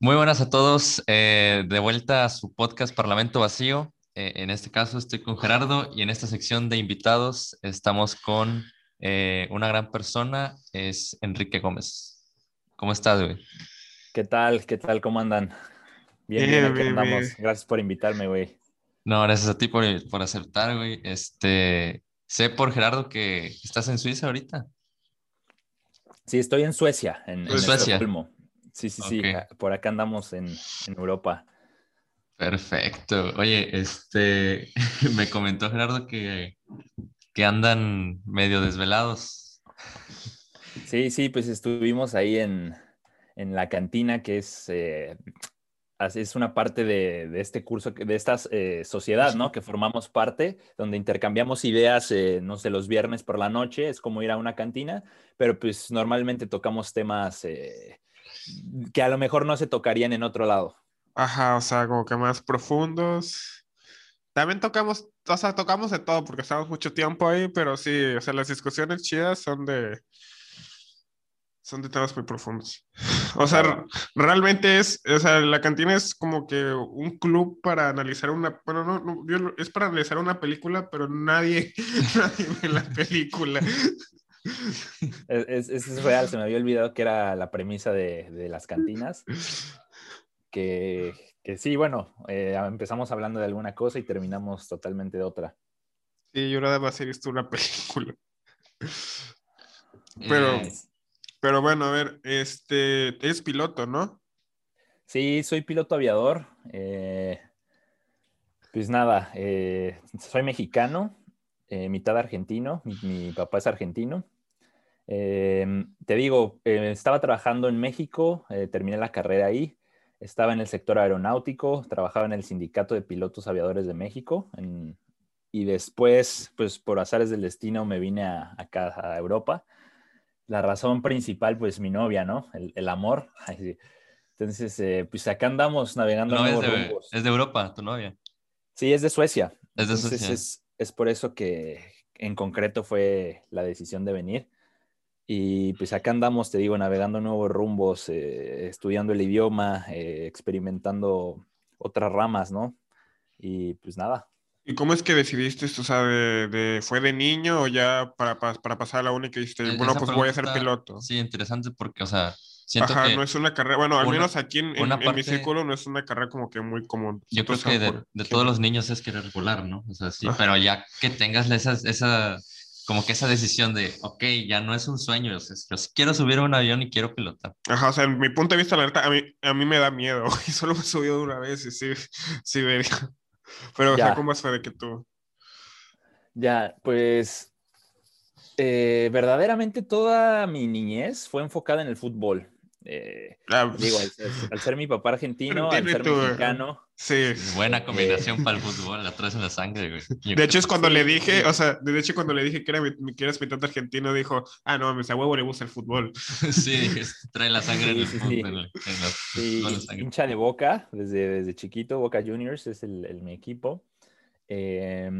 Muy buenas a todos. eh, de vuelta a su podcast Parlamento Vacío. Eh, en este caso estoy con Gerardo y en esta sección de invitados estamos con eh, una gran persona, es Enrique Gómez. ¿Cómo estás, güey? ¿Qué tal? ¿Qué tal? ¿Cómo andan? Bien, Bien, bien, aquí bien, andamos. bien. Gracias por invitarme, güey. No, gracias a ti por, por aceptar, güey. Este, sé por Gerardo que estás en Suiza ahorita. Sí, estoy en Suecia, en, en Suecia. Estocolmo. Sí, sí, sí. Por acá andamos en, en Europa. Perfecto. Oye, este, me comentó Gerardo que, que andan medio desvelados. Sí, sí, pues estuvimos ahí en, en la cantina, que es, eh, es una parte de, de este curso, de esta eh, sociedad, ¿no? Que formamos parte, donde intercambiamos ideas, eh, no sé, los viernes por la noche, es como ir a una cantina, pero pues normalmente tocamos temas que a lo mejor no se tocarían en otro lado. Ajá, o sea, como que más profundos. También tocamos, o sea, tocamos de todo porque estamos mucho tiempo ahí, pero sí, o sea, las discusiones chidas son de, son de temas muy profundos. O sea, realmente es, o sea, la cantina es como que un club para analizar una, bueno, no, no, yo es para analizar una película, pero nadie, nadie ve la película. Es, es- es real, se me había olvidado que era la premisa de, de las cantinas. Que, que sí, bueno, eh, empezamos hablando de alguna cosa y terminamos totalmente de otra. Sí, yo nada más he visto una película. Pero- Eh, Pero bueno, a ver, este, es piloto, ¿no? Sí, soy piloto aviador. eh, pues nada, eh, soy mexicano, eh, mitad argentino. Mi, mi papá es argentino. Eh, te digo, eh, estaba trabajando en México, eh, terminé la carrera ahí. Estaba en el sector aeronáutico, trabajaba en el Sindicato de Pilotos Aviadores de México. en- y después, pues por azares del destino, me vine a, acá a Europa. La razón principal, pues mi novia, ¿no? El, el amor. Entonces, eh, pues acá andamos navegando no, es de, es de Europa, tu novia. Sí, es de Suecia. Es de Entonces, Suecia. Es, es por eso que en concreto fue la decisión de venir. Y pues acá andamos, te digo, navegando nuevos rumbos, eh, estudiando el idioma, eh, experimentando otras ramas, ¿no? Y pues nada. ¿Y cómo es que decidiste esto? O sea, de, de- ¿fue de niño o ya para, pa- para pasar a la uni que dijiste, E- bueno, pues voy a ser piloto? Sí, interesante porque, o sea, siento Ajá, que no es una carrera, bueno, al una- menos aquí en, en- una en mi círculo no es una carrera como que muy común. yo creo que de, todos los niños es querer volar, ¿no? O sea, sí, Ajá. pero ya que tengas esa, esa, como que esa decisión de, ok, ya no es un sueño, o sea, yo quiero subir a un avión y quiero pilotar. Ajá, o sea, en mi punto de vista, la neta, a mí, a mí me da miedo, y solo me he subido de una vez y sí, sí vería. Pero, o sea, Ya. ¿cómo fue de que tú? Ya, pues eh, verdaderamente toda mi niñez fue enfocada en el fútbol. Eh, Ah, digo, al ser, al ser mi papá argentino, al ser mexicano. sí. Buena combinación para el fútbol, la traes en la sangre, güey. Yo De hecho, es cuando Sí, le dije, o sea, de hecho, cuando le dije que era mi, mi- que eras mitad argentino, dijo, ah, no, mames, a huevo le gusta el fútbol. Sí, dije, trae la sangre en Sí, el sí, fútbol. sí. en el- en la- Sí, toda la sangre. hincha de Boca, desde, desde chiquito, Boca Juniors es el, el- mi equipo. Eh,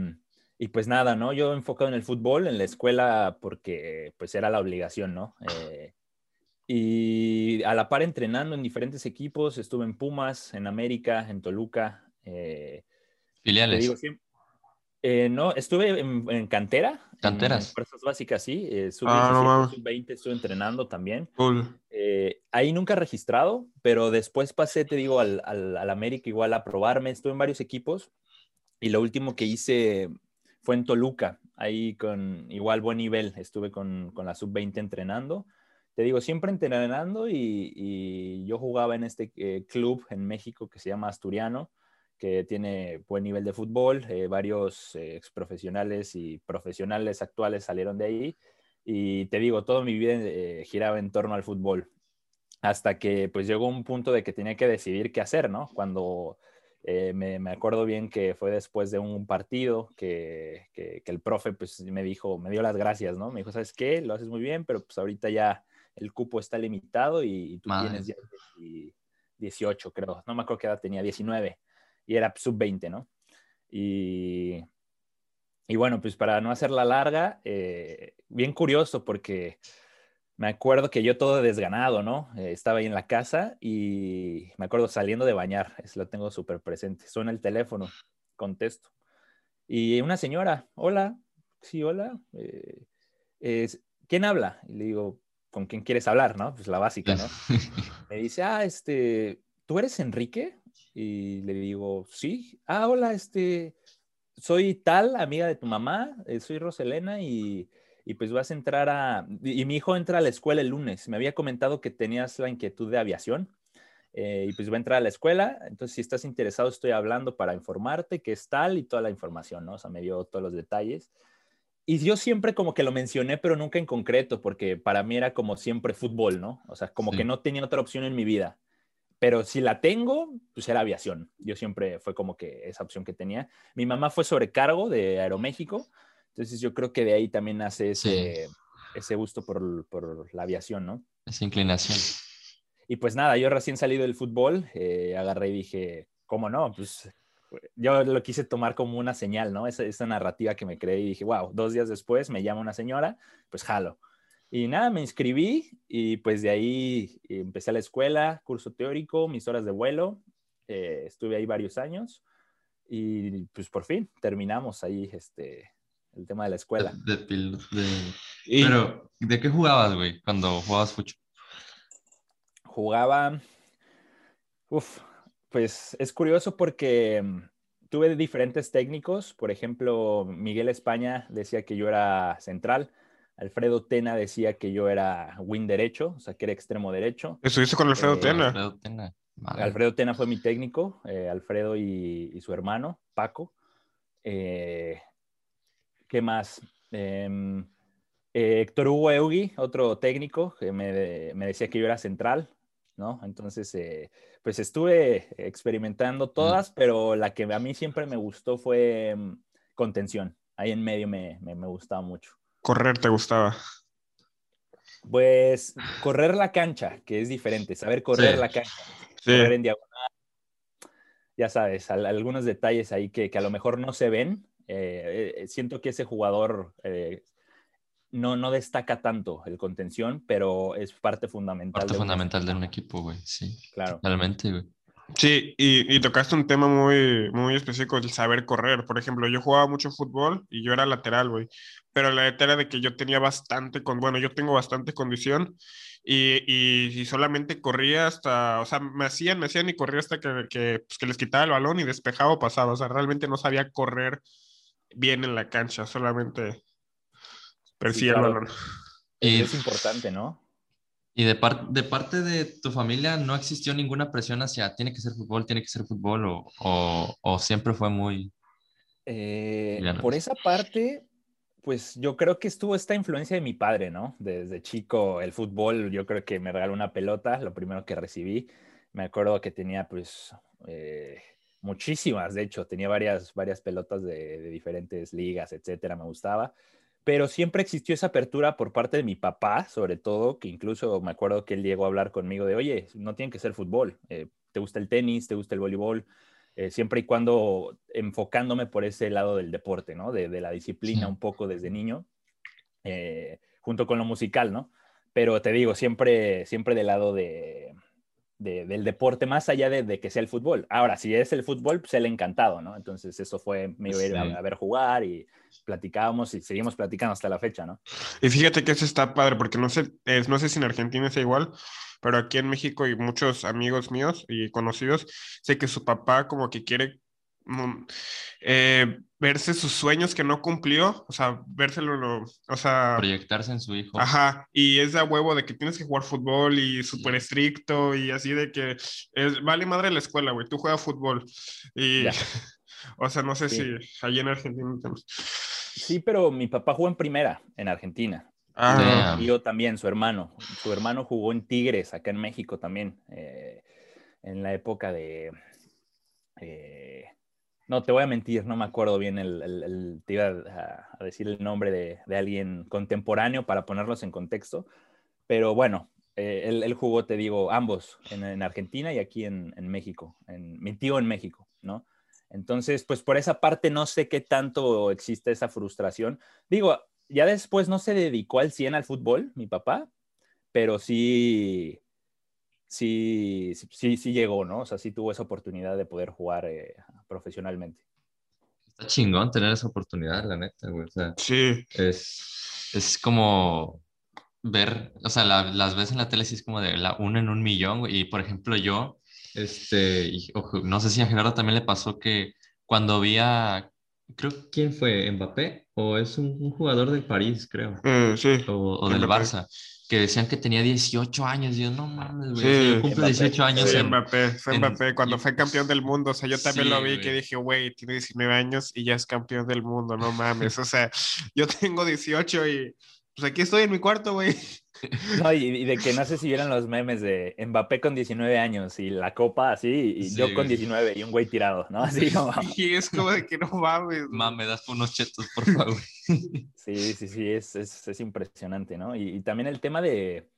y pues nada, ¿no? Yo enfocado en el fútbol, en la escuela, porque pues era la obligación, ¿no? Eh, y a la par entrenando en diferentes equipos, estuve en Pumas, en América, en Toluca. eh, Filiales. digo, siempre- eh, no, estuve en, en cantera. Canteras. En fuerzas básicas, sí. eh, sub Ah, no 17, mames. sub 20 estuve entrenando también. Cool. Eh, ahí nunca registrado, pero después pasé, te digo, al, al, al América igual a probarme. Estuve en varios equipos y lo último que hice fue en Toluca, ahí con igual buen nivel. Estuve con, con la sub-20 entrenando. Te digo, siempre entrenando y, y yo jugaba en este eh, club en México que se llama Asturiano, que tiene buen nivel de fútbol. eh, varios eh, exprofesionales y profesionales actuales salieron de ahí. Y te digo, toda mi vida eh, giraba en torno al fútbol. Hasta que pues llegó un punto de que tenía que decidir qué hacer, ¿no? Cuando eh, me, me acuerdo bien que fue después de un partido que, que, que el profe pues me dijo, me dio las gracias, ¿no? Me dijo, ¿sabes qué? Lo haces muy bien, pero pues ahorita ya el cupo está limitado y, y tú Madre. tienes ya 10 18, creo. No me acuerdo qué edad tenía, 19. Y era sub-20, ¿no? Y, y bueno, pues para no hacerla larga, eh, bien curioso porque me acuerdo que yo todo desganado, ¿no? Eh, estaba ahí en la casa y me acuerdo saliendo de bañar, eso lo tengo súper presente. Suena el teléfono, contesto. Y una señora, hola, sí, hola. Eh, ¿Quién habla? Y le digo, ¿con quién quieres hablar, no? Pues la básica, ¿no? me dice, ah, este, ¿tú eres Enrique? Y le digo, sí. Ah, hola, este, soy tal, amiga de tu mamá, eh, soy Roselena y y pues vas a entrar a... Y mi hijo entra a la escuela el lunes. Me había comentado que tenías la inquietud de aviación eh, y pues va a entrar a la escuela. Entonces, si estás interesado, estoy hablando para informarte qué es tal y toda la información, ¿no? O sea, me dio todos los detalles. Y yo siempre como que lo mencioné, pero nunca en concreto, porque para mí era como siempre fútbol, ¿no? O sea, como que no tenía otra opción en mi vida. Pero si la tengo, pues era aviación. Yo siempre fue como que esa opción que tenía. Mi mamá fue sobrecargo de Aeroméxico, entonces yo creo que de ahí también nace ese, ese gusto por, por, la aviación, ¿no? Esa inclinación. Y pues nada, yo recién salido del fútbol, eh, agarré y dije, ¿cómo no? Pues yo lo quise tomar como una señal, ¿no? Esa, esa narrativa que me creí y dije, wow, dos días después me llama una señora, pues jalo. Y nada, me inscribí y pues de ahí empecé a la escuela, curso teórico, mis horas de vuelo, eh, estuve ahí varios años y pues por fin terminamos ahí este, el tema de la escuela. De, Pero, ¿de qué jugabas, güey, cuando jugabas fucho? Jugaba... Uf, pues es curioso porque mm, tuve diferentes técnicos. Por ejemplo, Miguel España decía que yo era central. Alfredo Tena decía que yo era win derecho, o sea, que era extremo derecho. ¿Estuviste con Alfredo eh, Tena? Alfredo Tena. Alfredo Tena fue mi técnico, eh, Alfredo y, y, su hermano, Paco. Eh, ¿Qué más? Em, eh, Héctor Hugo Eugui, otro técnico, que me, decía que yo era central, ¿no? Entonces, eh, pues estuve experimentando todas, pero la que a mí siempre me gustó fue em, contención. Ahí en medio me, gustaba mucho. Correr te gustaba. Pues correr la cancha, que es diferente, saber correr la cancha, correr en diagonal. Ya sabes, algunos detalles ahí que, que, a lo mejor no se ven, eh, eh, siento que ese jugador no, no destaca tanto el contención, pero es parte fundamental. Parte fundamental de un equipo, güey, sí. Claro. Totalmente, güey. Sí, y, y, tocaste un tema muy, muy específico, el saber correr. Por ejemplo, yo jugaba mucho fútbol y yo era lateral, güey. Pero la neta era de que yo tenía bastante, con, bueno, yo tengo bastante condición y, y, solamente corría hasta, o sea, me hacían, me hacían y corría hasta que, que, pues, que les quitaba el balón y despejaba o pasaba. O sea, realmente no sabía correr bien en la cancha, solamente persigue el balón. Y es importante, ¿no? Y de, de parte de tu familia no existió ninguna presión hacia tiene que ser fútbol, tiene que ser fútbol o, o, siempre fue muy... Eh, por esa parte, pues yo creo que estuvo esta influencia de mi padre, ¿no? Desde chico el fútbol, yo creo que me regaló una pelota, lo primero que recibí. Me acuerdo que tenía pues eh, muchísimas, de hecho, tenía varias, varias pelotas de, diferentes ligas, etcétera, me gustaba, pero siempre existió esa apertura por parte de mi papá, sobre todo, que incluso me acuerdo que él llegó a hablar conmigo de, oye, no tiene que ser fútbol, eh, te gusta el tenis, te gusta el voleibol, eh, siempre y cuando enfocándome por ese lado del deporte, ¿no? De, la disciplina un poco desde niño, eh, junto con lo musical, ¿no? Pero te digo, siempre, siempre del lado de, del deporte, más allá de, que sea el fútbol. Ahora, si es el fútbol, pues él encantado, ¿no? Entonces eso fue, me iba a ir a, ver jugar y platicábamos y seguimos platicando hasta la fecha, ¿no? Y fíjate que eso está padre, porque no sé, es, no sé si en Argentina es igual, pero aquí en México y muchos amigos míos y conocidos, sé que su papá como que quiere eh, verse sus sueños que no cumplió, o sea, vérselo, o sea... Proyectarse en su hijo. Ajá, y es de huevo de que tienes que jugar fútbol y súper estricto y así de que es, vale madre la escuela, güey, tú juegas fútbol. Y, o sea, no sé si allí en Argentina... Sí, pero mi papá jugó en primera, en Argentina. Ah. Y yo también, su hermano. Su hermano jugó en Tigres, acá en México también, eh, en la época de... Eh, no, te voy a mentir, no me acuerdo bien, el, te iba a, decir el nombre de, alguien contemporáneo para ponerlos en contexto, pero bueno, eh, él, jugó, te digo, ambos, en, Argentina y aquí en, México, en, mi tío en México, ¿no? Entonces, pues por esa parte no sé qué tanto existe esa frustración. Digo, ya después no se dedicó al 100 al fútbol, mi papá, pero sí, sí, sí, sí llegó, ¿no? O sea, sí tuvo esa oportunidad de poder jugar eh, profesionalmente. Está chingón tener esa oportunidad, la neta, güey. O sea, Sí, es, es como ver, o sea, la- las ves en la tele, sí es como de la una en un millón, güey. Y por ejemplo, yo, este, y, ojo, no sé si a Gerardo también le pasó que cuando vi a, creo, ¿quién fue? ¿Mbappé? ¿O es un, un jugador del París, creo? eh, sí. O, o del Mbappé. Barça, que decían que tenía 18 años. Y yo, no mames, güey. Sí. yo Mbappé. 18 años Sí, en, Mbappé, fue en- Mbappé cuando y- fue campeón del mundo. O sea, yo también Sí, lo vi güey. que dije, güey, tiene 19 años y ya es campeón del mundo, no mames. O sea, yo tengo 18 y pues aquí estoy en mi cuarto, güey. No, y, y de que no sé si vieron los memes de Mbappé con 19 años y la copa así, y Sí, yo con güey. 19 y un güey tirado, ¿no? Así como... Y es como de que no mames. güey. Ma, me das unos chetos, por favor. Sí, sí, sí, es, es, es impresionante, ¿no? Y, y también el tema de,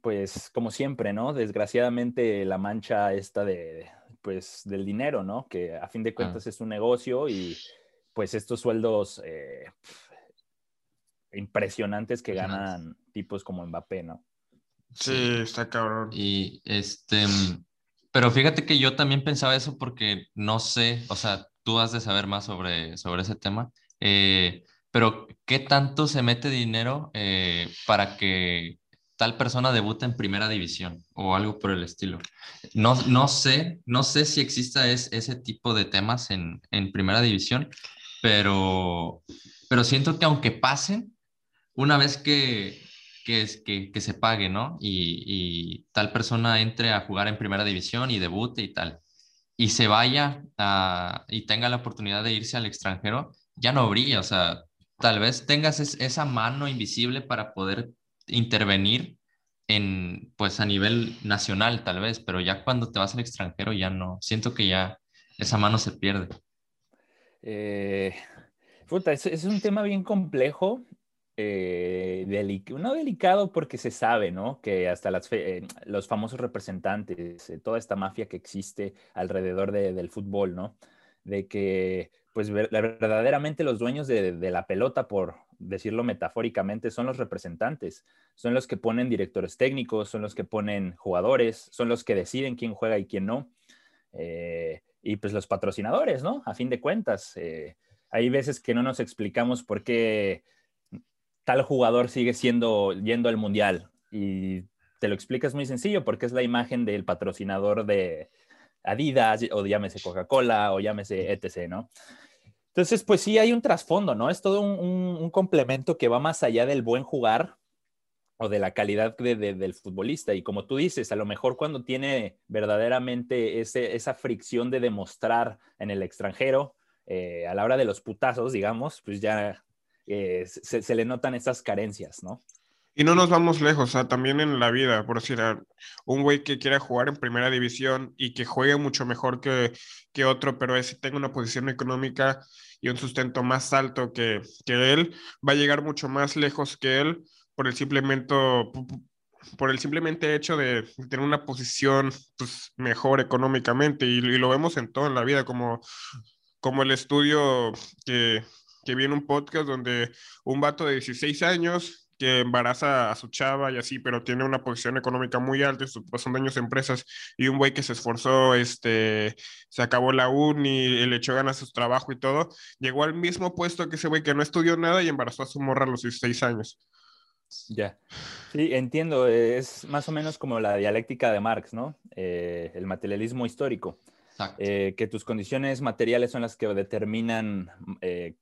pues, como siempre, ¿no? Desgraciadamente la mancha esta de, pues, del dinero, ¿no? Que a fin de cuentas es un negocio y, pues, estos sueldos eh, impresionantes que ganan tipos como Mbappé, ¿no? Sí, está cabrón. Y este, pero fíjate que yo también pensaba eso porque no sé, o sea, tú has de saber más sobre, sobre ese tema, eh, pero ¿qué tanto se mete dinero eh, para que tal persona debute en primera división o algo por el estilo? No, no sé, no sé si exista es- ese tipo de temas en, en primera división, pero, pero siento que aunque pasen, una vez que, que, es- que, se pague, ¿no? Y, tal persona entre a jugar en primera división y debute y tal, y se vaya y tenga la oportunidad de irse al extranjero, ya no brilla, o sea, tal vez tengas es- esa mano invisible para poder intervenir en, pues a nivel nacional, tal vez, pero ya cuando te vas al extranjero ya no, siento que ya esa mano se pierde. Eh, es un tema bien complejo, eh, no delicado porque se sabe, ¿no? Que hasta las eh, los famosos representantes, eh, toda esta mafia que existe alrededor de- del fútbol, ¿no? De que, pues, ver- verdaderamente los dueños de, de la pelota, por decirlo metafóricamente, son los representantes, son los que ponen directores técnicos, son los que ponen jugadores, son los que deciden quién juega y quién no. Eh, y pues los patrocinadores, ¿no? A fin de cuentas, eh, hay veces que no nos explicamos por qué tal jugador sigue siendo yendo al mundial y te lo explicas muy sencillo porque es la imagen del patrocinador de Adidas o llámese Coca-Cola o llámese etc, ¿no? Entonces, pues sí hay un trasfondo, ¿no? Es todo un, complemento que va más allá del buen jugar o de la calidad de- de- del futbolista. Y como tú dices, a lo mejor cuando tiene verdaderamente ese- esa fricción de demostrar en el extranjero, eh, a la hora de los putazos, digamos, pues ya eh, se, se le notan esas carencias, ¿no? Y no nos vamos lejos, o también en la vida, por decir, un güey que quiera jugar en primera división y que juegue mucho mejor que, que otro, pero ese tenga una posición económica y un sustento más alto que, que él, va a llegar mucho más lejos que él por el simplemente, por el simplemente hecho de tener una posición pues, mejor económicamente. Y, y lo vemos en todo en la vida, como, como el estudio que, que vi en un podcast donde un vato de 16 años que embaraza a su chava y así, pero tiene una posición económica muy alta, son dueños de empresas, y un güey que se esforzó, este, se acabó la uni, le echó ganas a su trabajo y todo, llegó al mismo puesto que ese güey que no estudió nada y embarazó a su morra a los 16 años. Ya. Sí, entiendo. Es más o menos como la dialéctica de Marx, ¿no? Eh, el materialismo histórico. Exacto. eh, que tus condiciones materiales son las que determinan eh,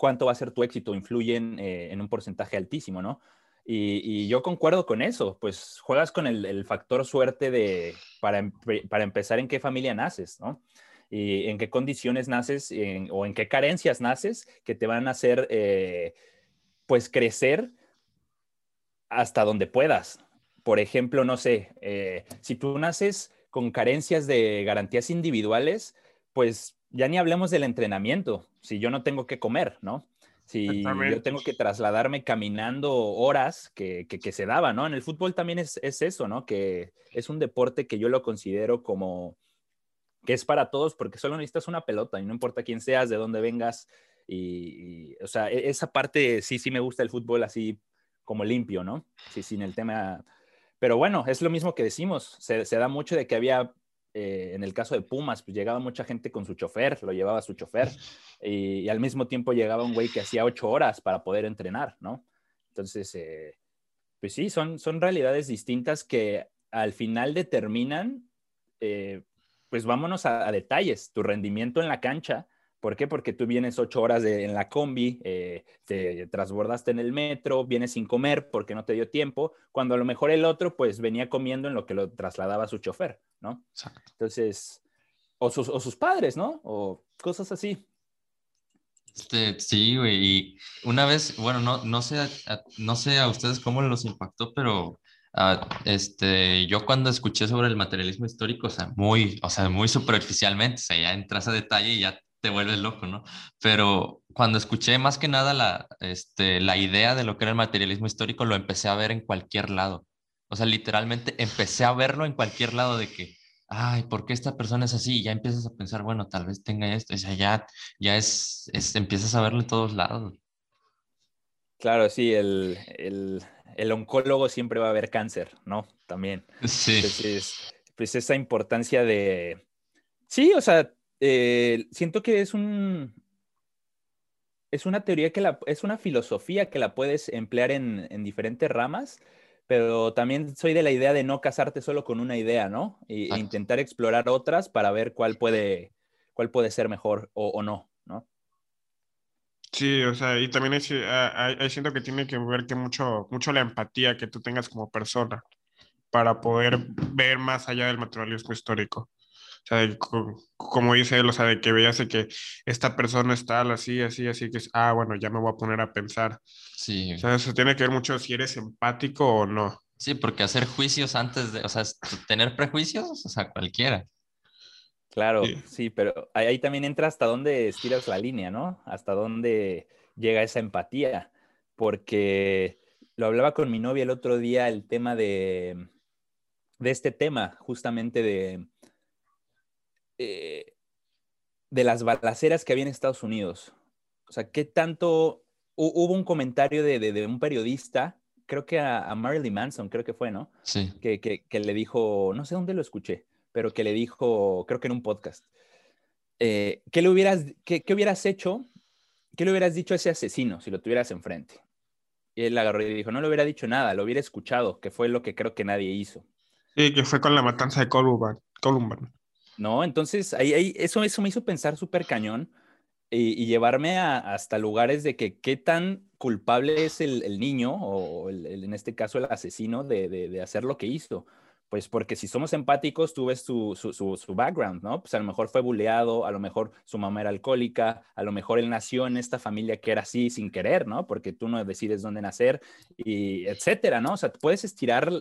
cuánto va a ser tu éxito, influyen eh, en un porcentaje altísimo, ¿no? Y, y, yo concuerdo con eso, pues juegas con el, el factor suerte de, para, para, empezar, en qué familia naces, ¿no? Y en qué condiciones naces en, o en qué carencias naces que te van a hacer, eh, pues, crecer hasta donde puedas. Por ejemplo, no sé, eh, si tú naces con carencias de garantías individuales, pues ya ni hablemos del entrenamiento, si yo no tengo que comer, ¿no? Si yo tengo que trasladarme caminando horas que, que, que se daba, ¿no? En el fútbol también es, es, eso, ¿no? Que es un deporte que yo lo considero como que es para todos porque solo necesitas una pelota y no importa quién seas, de dónde vengas. Y, y o sea, esa parte sí, sí me gusta el fútbol así como limpio, ¿no? Sí, sin el tema. Pero bueno, es lo mismo que decimos. Se, da mucho de que había, eh, en el caso de Pumas, pues llegaba mucha gente con su chofer, lo llevaba su chofer, y, al mismo tiempo llegaba un güey que hacía ocho horas para poder entrenar, ¿no? Entonces, eh, pues sí, son, son realidades distintas que al final determinan, eh, pues vámonos a, detalles, tu rendimiento en la cancha. ¿Por qué? Porque tú vienes ocho horas en la combi, eh, te transbordaste en el metro, vienes sin comer porque no te dio tiempo, cuando a lo mejor el otro pues venía comiendo en lo que lo trasladaba su chofer, ¿no? Entonces, o sus, o sus padres, ¿no? O cosas así. Este, sí, güey. Y una vez, bueno, no, no, sé, a, no sé a ustedes cómo los impactó, pero ah, este, yo cuando escuché sobre el materialismo histórico, o sea, muy, o sea, muy superficialmente, o sea, ya entras a detalle y ya te vuelves loco, ¿no? Pero cuando escuché más que nada la, este, la idea de lo que era el materialismo histórico, lo empecé a ver en cualquier lado. O sea, literalmente empecé a verlo en cualquier lado de que ay, ¿por qué esta persona es así? Y ya empiezas a pensar, bueno, tal vez tenga esto, o sea, ya, ya es, empiezas a verlo en todos lados. Claro, sí, el, el, oncólogo siempre va a ver cáncer, ¿no? También. Sí. Entonces, pues esa importancia de... Sí, o sea, eh, siento que es un... Es una teoría que la, es una filosofía que la puedes emplear en, en diferentes ramas, pero también soy de la idea de no casarte solo con una idea, ¿no? E intentar explorar otras para ver cuál puede, cuál puede ser mejor o, no, ¿no? Sí, o sea, y también hay, siento que tiene que ver que mucho, mucho la empatía que tú tengas como persona para poder ver más allá del materialismo histórico. O sea, como dice él, o sea, de que veas que esta persona está así, así, así, que es, ah, bueno, ya me voy a poner a pensar. Sí. O sea, eso tiene que ver mucho si eres empático o no. Sí, porque hacer juicios antes de, o sea, tener prejuicios, o sea, cualquiera. Claro, sí, pero ahí, también entra hasta dónde estiras la línea, ¿no? Hasta dónde llega esa empatía. Porque lo hablaba con mi novia el otro día, el tema de, de este tema, justamente de, eh, de las balaceras que había en Estados Unidos. O sea, ¿qué tanto... Hubo un comentario de, un periodista, creo que a, Marilyn Manson, creo que fue, ¿no? Sí. Que, le dijo, no sé dónde lo escuché, pero que le dijo, creo que en un podcast, eh, ¿qué, le hubieras, qué, hubieras hecho? ¿Qué le hubieras dicho a ese asesino si lo tuvieras enfrente? Y él agarró y dijo, no le hubiera dicho nada, lo hubiera escuchado, que fue lo que creo que nadie hizo. Sí, que fue con la matanza de Columbine. ¿No? Entonces, ahí, eso, eso me hizo pensar súper cañón y, llevarme hasta lugares de que qué tan culpable es el, niño o en este caso el asesino de, hacer lo que hizo. Pues porque si somos empáticos, tú ves su, su, background, ¿no? Pues a lo mejor fue buleado, a lo mejor su mamá era alcohólica, a lo mejor él nació en esta familia que era así sin querer, ¿no? Porque tú no decides dónde nacer y etcétera, ¿no? O sea, puedes estirar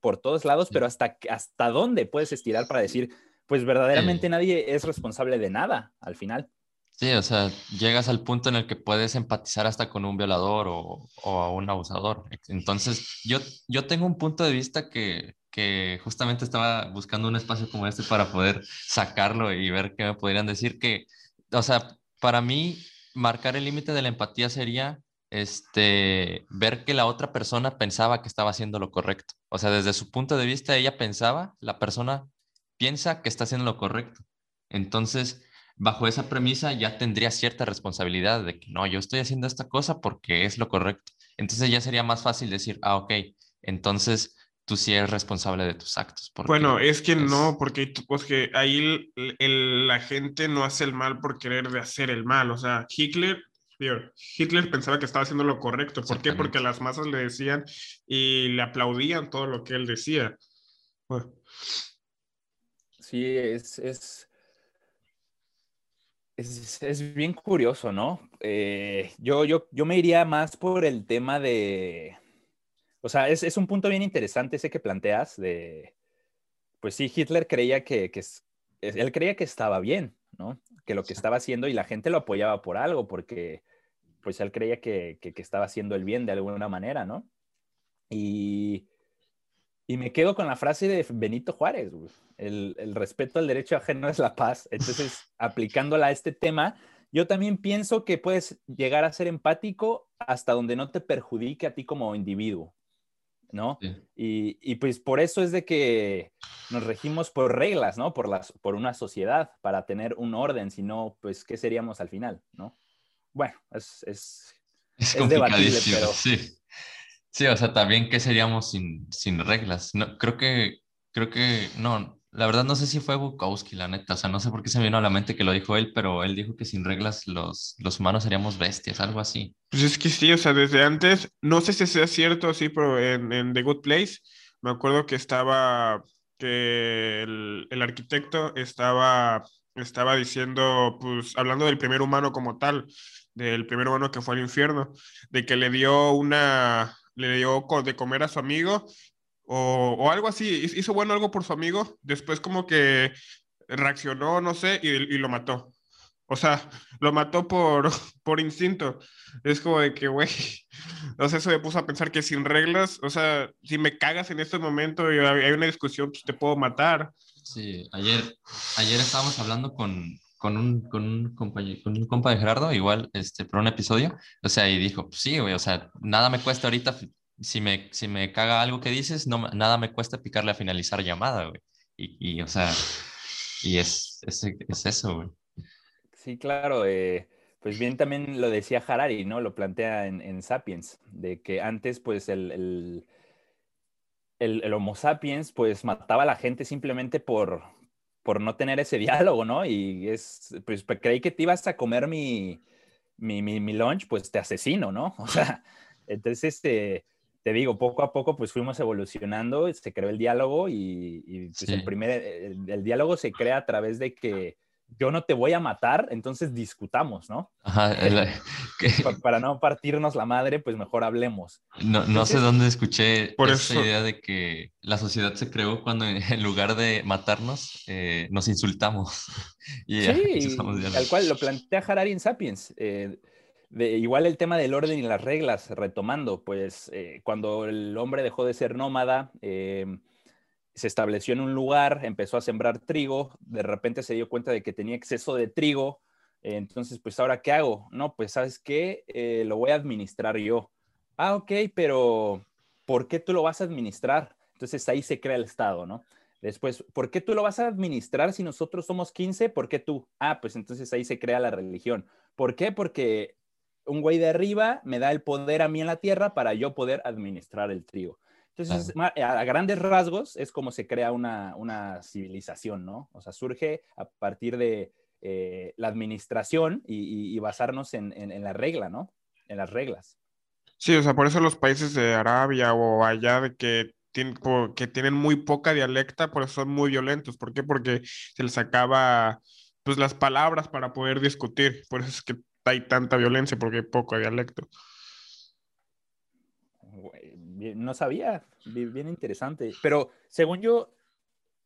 por todos lados, pero hasta, hasta dónde puedes estirar para decir, pues verdaderamente nadie es responsable de nada al final. Sí, o sea, llegas al punto en el que puedes empatizar hasta con un violador o, o un abusador. Entonces, yo, yo tengo un punto de vista que, que justamente estaba buscando un espacio como este para poder sacarlo y ver qué me podrían decir que, o sea, para mí, marcar el límite de la empatía sería este, ver que la otra persona pensaba que estaba haciendo lo correcto. O sea, desde su punto de vista, ella pensaba, la persona piensa que está haciendo lo correcto. Entonces, bajo esa premisa ya tendría cierta responsabilidad de que no, yo estoy haciendo esta cosa porque es lo correcto. Entonces ya sería más fácil decir, ah, ok, entonces tú sí eres responsable de tus actos. Bueno, es que no, porque pues, que ahí la gente no hace el mal por querer de hacer el mal. O sea, Hitler, Hitler pensaba que estaba haciendo lo correcto. ¿Por qué? Porque las masas le decían y le aplaudían todo lo que él decía. Sí, es, es, es, bien curioso, ¿no? Eh, yo, yo, yo me iría más por el tema de, o sea, es, es, un punto bien interesante ese que planteas de, pues sí, Hitler creía que, que él creía que estaba bien, ¿no? Que lo que estaba haciendo y la gente lo apoyaba por algo, porque pues él creía que, que, que estaba haciendo el bien de alguna manera, ¿no? Y, y me quedo con la frase de Benito Juárez, el, el, respeto al derecho ajeno es la paz. Entonces, aplicándola a este tema, yo también pienso que puedes llegar a ser empático hasta donde no te perjudique a ti como individuo, ¿no? Y, y, pues por eso es de que nos regimos por reglas, ¿no? Por, las, por una sociedad, para tener un orden, si no, pues, ¿qué seríamos al final, ¿no? Bueno, es, es, es, es debatible, pero... Sí. Sí, o sea, también, ¿qué seríamos sin, sin reglas? No, creo que, creo que, no, la verdad no sé si fue Bukowski, la neta, o sea, no sé por qué se me vino a la mente que lo dijo él, pero él dijo que sin reglas los, los humanos seríamos bestias, algo así. Pues es que sí, o sea, desde antes, no sé si sea cierto, sí, pero en, en The Good Place, me acuerdo que estaba, que el, el arquitecto estaba, estaba diciendo, pues, hablando del primer humano como tal, del primer humano que fue al infierno, de que le dio una, le dio de comer a su amigo o, o, algo así, hizo bueno algo por su amigo, después como que reaccionó, no sé, y, y lo mató. O sea, lo mató por, por instinto. Es como de que, güey, o eso me puso a pensar que sin reglas, o sea, si me cagas en este momento y hay una discusión, pues te puedo matar. Sí, ayer, ayer estábamos hablando con, con un, con un compañero, con un compa de Gerardo, igual, este, por un episodio, o sea, y dijo, pues sí, güey, o sea, nada me cuesta ahorita si me, si me caga algo que dices, no, nada me cuesta picarle a finalizar llamada, güey. Y, y o sea, y es, es, es eso, güey. Sí, claro. Eh, pues bien también lo decía Harari, ¿no? Lo plantea en, en Sapiens, de que antes, pues, el, el, el, el, Homo sapiens, pues, mataba a la gente simplemente por, por no tener ese diálogo, ¿no? Y es, pues, creí que te ibas a comer mi, mi, mi, mi lunch, pues, te asesino, ¿no? O sea, entonces, este te digo, poco a poco pues fuimos evolucionando, se creó el diálogo y, y pues, sí. el primer, el, el, diálogo se crea a través de que yo no te voy a matar, entonces discutamos, ¿no? Ajá, el, que... Para no partirnos la madre, pues mejor hablemos. No, no entonces, sé dónde escuché por esa eso... idea de que la sociedad se creó cuando en lugar de matarnos, eh, nos insultamos. y sí, tal cual, lo plantea Harari en Sapiens. Eh, de, igual el tema del orden y las reglas, retomando, pues eh, cuando el hombre dejó de ser nómada, eh, se estableció en un lugar, empezó a sembrar trigo, de repente se dio cuenta de que tenía exceso de trigo, eh, entonces pues ahora qué hago? No, pues sabes qué, lo voy a administrar yo. Ah, ok, pero ¿por qué tú lo vas a administrar? Entonces ahí se crea el Estado, ¿no? Después, ¿por qué tú lo vas a administrar si nosotros somos 15? ¿Por qué tú? Ah, pues entonces ahí se crea la religión. ¿Por qué? Porque un güey de arriba me da el poder a mí en la tierra para yo poder administrar el trigo. Entonces, claro. a grandes rasgos es como se crea una, una, civilización, ¿no? O sea, surge a partir de eh, la administración y, y, y basarnos en, en, en, la regla, ¿no? En las reglas. Sí, o sea, por eso los países de Arabia o allá de que tienen, que tienen muy poca dialecta, por eso son muy violentos. ¿Por qué? Porque se les acaba pues las palabras para poder discutir. Por eso es que hay tanta violencia porque hay poco dialecto. No sabía, bien interesante. Pero según yo,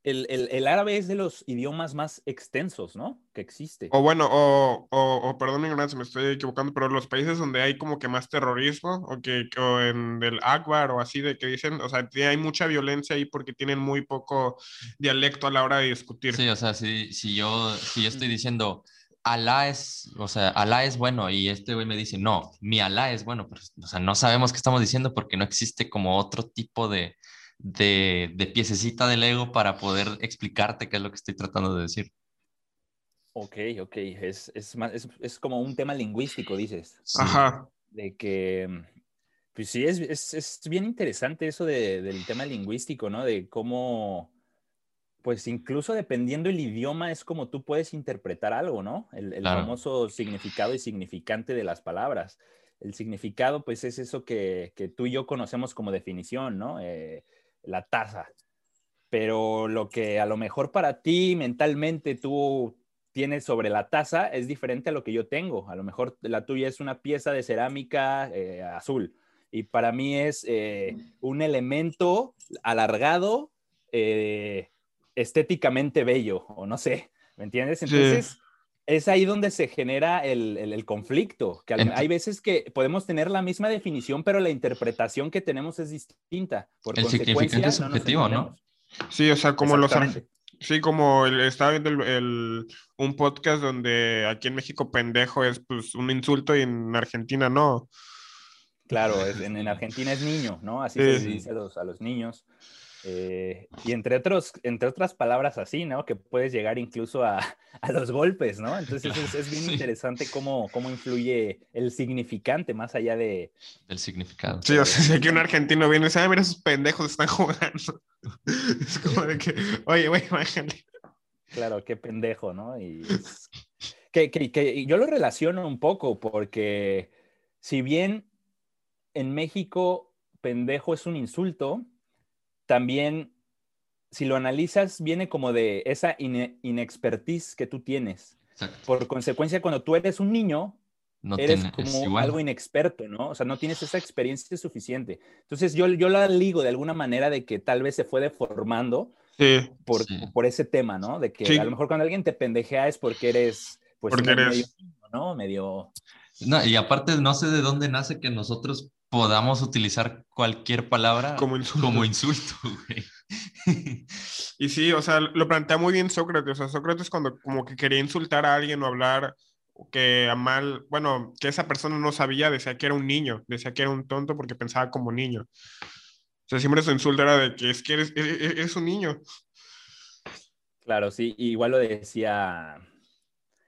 el, el, el, árabe es de los idiomas más extensos, ¿no? Que existe. O bueno, o, o, o perdón mi ignorancia, me estoy equivocando, pero los países donde hay como que más terrorismo, o que o en el Akbar o así de que dicen, o sea, hay mucha violencia ahí porque tienen muy poco dialecto a la hora de discutir. Sí, o sea, si, si, yo, si yo estoy diciendo Alá es, o sea, Alá es bueno y este güey me dice, no, mi Alá es bueno, pero, o sea, no sabemos qué estamos diciendo porque no existe como otro tipo de, de, de piececita del ego para poder explicarte qué es lo que estoy tratando de decir. Ok, ok, es, es, es, es como un tema lingüístico, dices. Ajá. De que, pues sí, es, es, es bien interesante eso de, del tema lingüístico, ¿no? De cómo pues incluso dependiendo el idioma es como tú puedes interpretar algo, ¿no? El, el claro. famoso significado y significante de las palabras. El significado, pues es eso que, que tú y yo conocemos como definición, ¿no? Eh, la taza. Pero lo que a lo mejor para ti mentalmente tú tienes sobre la taza es diferente a lo que yo tengo. A lo mejor la tuya es una pieza de cerámica eh, azul y para mí es eh, un elemento alargado eh, estéticamente bello, o no sé, ¿me entiendes? Entonces, sí. es ahí donde se genera el, el, el conflicto, que hay veces que podemos tener la misma definición, pero la interpretación que tenemos es distinta. Por el significante es subjetivo, ¿no? Sí, o sea, como los, Sí, como el- estaba viendo el, el- un podcast donde aquí en México pendejo es pues un insulto y en Argentina no. Claro, es- en, en Argentina es niño, ¿no? Así Sí, se dice a los, a los niños. Eh, y entre, otros, entre otras palabras así, ¿no? Que puedes llegar incluso a, a los golpes, ¿no? Entonces es, es bien Sí. interesante cómo, cómo influye el significante más allá de... Del significado. Sí, o sea, si aquí un argentino viene y dice, ah, mira, esos pendejos están jugando. Es como de que, oye, güey, bájale. Claro, qué pendejo, ¿no? Y es- que, que- que yo lo relaciono un poco porque si bien en México pendejo es un insulto, también si lo analizas viene como de esa ine- inexpertise que tú tienes. Exacto. Por consecuencia, cuando tú eres un niño, No eres como igual. algo inexperto, ¿no? O sea, no tienes esa experiencia suficiente. Entonces yo, yo la ligo de alguna manera de que tal vez se fue deformando Sí, por, Sí. por ese tema, ¿no? De que Sí. a lo mejor cuando alguien te pendejea es porque eres, pues, Porque me- eres- medio. Medio, No, y aparte no sé de dónde nace que nosotros podamos utilizar cualquier palabra como insulto. como insulto, güey. Y sí, o sea, lo plantea muy bien Sócrates. O sea, Sócrates cuando como que quería insultar a alguien o hablar que a mal, bueno, que esa persona no sabía, decía que era un niño, decía que era un tonto porque pensaba como niño. O sea, siempre su insulto era de que es que eres, eres, eres un niño. claro, sí. igual lo decía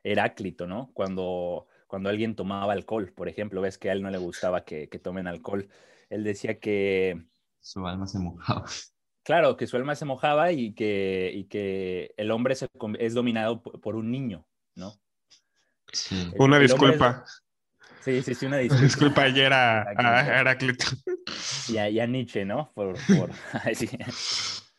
Heráclito, ¿no? Cuando, cuando alguien tomaba alcohol, por ejemplo, ves que a él no le gustaba que, que tomen alcohol. Él decía que, Su alma se mojaba. claro, que su alma se mojaba y que, y que el hombre se es dominado por, un niño, ¿no? Sí. El- Una el hombre es- disculpa. Sí, sí, sí, una disculpa. Disculpa ayer a, a Heráclito. Y a, y a Nietzsche, ¿no? Por, por...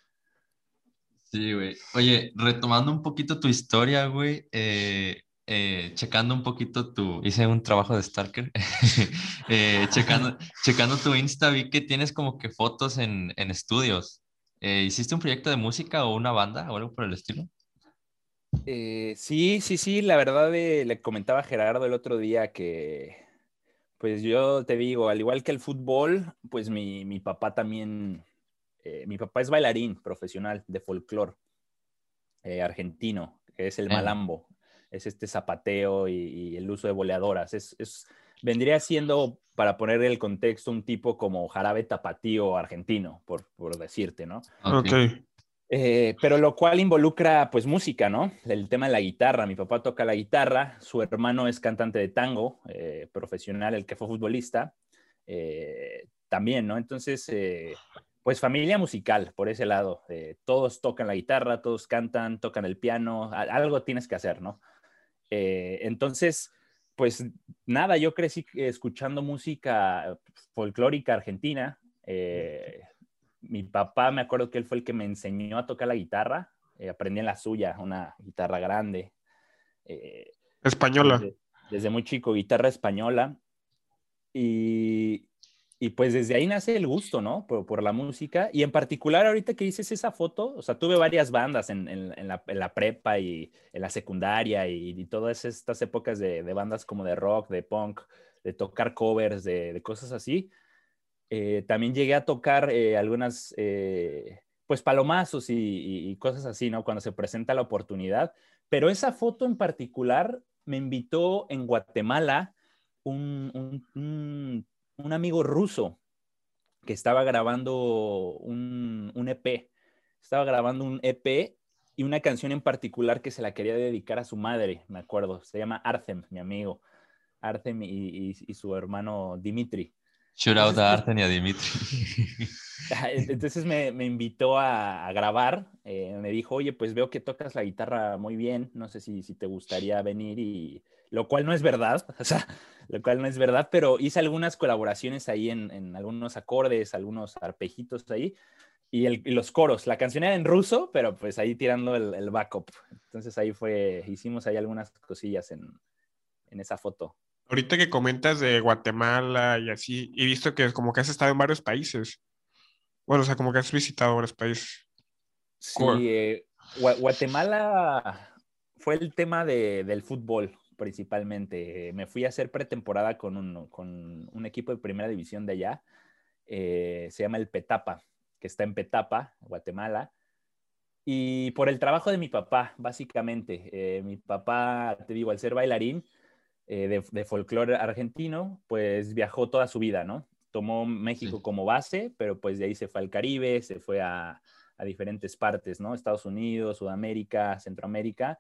Sí, güey. Oye, retomando un poquito tu historia, güey, eh, eh, checando un poquito tu, hice un trabajo de Stalker, Eh, checando, checando tu Insta, vi que tienes como que fotos en, en estudios. Eh, ¿hiciste un proyecto de música o una banda o algo por el estilo? Sí, sí, sí, la verdad le comentaba a Gerardo el otro día que, pues yo te digo, al igual que el fútbol, pues mi, mi papá también, mi papá es bailarín profesional de folclore argentino, que es el malambo, es este zapateo y, y el uso de boleadoras. Es, es- vendría siendo, para poner el contexto, un tipo como jarabe tapatío argentino, por, por decirte, ¿no? Ok. Eh, pero lo cual involucra pues música, ¿no? El tema de la guitarra. Mi papá toca la guitarra, su hermano es cantante de tango, eh, profesional, el que fue futbolista, eh, también, ¿no? Entonces, eh, pues familia musical por ese lado. Eh, todos tocan la guitarra, todos cantan, tocan el piano, algo tienes que hacer, ¿no? Eh, entonces, pues nada, yo crecí escuchando música folclórica argentina. eh, mi papá, me acuerdo que él fue el que me enseñó a tocar la guitarra. eh, aprendí en la suya, una guitarra grande. Española. desde, desde muy chico, guitarra española. Y, y pues desde ahí nace el gusto, ¿no? Por, por la música. Y en particular, ahorita que dices esa foto, o sea, tuve varias bandas en, en- en la, en la prepa y en la secundaria y, y todas estas épocas de, de bandas como de rock, de punk, de tocar covers, de, de cosas así. Eh, también llegué a tocar eh, algunas, eh, pues palomazos y, y- y cosas así, ¿no? Cuando se presenta la oportunidad. Pero esa foto en particular me invitó en Guatemala un, un- un- un amigo ruso que estaba grabando un, un EP. Estaba grabando un EP y una canción en particular que se la quería dedicar a su madre, me acuerdo. Se llama Artem, mi amigo. Artem y, y- y su hermano Dimitri. Shout out a Arten y a Dimitri. Entonces me, me invitó a, a grabar, eh, me dijo, oye, pues veo que tocas la guitarra muy bien, no sé si, si te gustaría venir y lo cual no es verdad, o sea, lo cual no es verdad, pero hice algunas colaboraciones ahí en, en algunos acordes, algunos arpejitos ahí y, el- y los coros. La canción era en ruso, pero pues ahí tirando el, el backup. Entonces ahí fue, hicimos ahí algunas cosillas en, en esa foto. Ahorita que comentas de Guatemala y así, he visto que como que has estado en varios países. Bueno, o sea, como que has visitado varios países. Sí, eh, Gua- Guatemala fue el tema de- del fútbol principalmente. Eh, Me fui a hacer pretemporada con un, con un equipo de primera división de allá. Eh, se llama el Petapa, que está en Petapa, Guatemala. Y por el trabajo de mi papá, básicamente. Eh, mi papá, te digo, al ser bailarín eh, de, de folclore argentino, pues viajó toda su vida, ¿no? Tomó México como base, pero pues de ahí se fue al Caribe, se fue a, a diferentes partes, ¿no? Estados Unidos, Sudamérica, Centroamérica.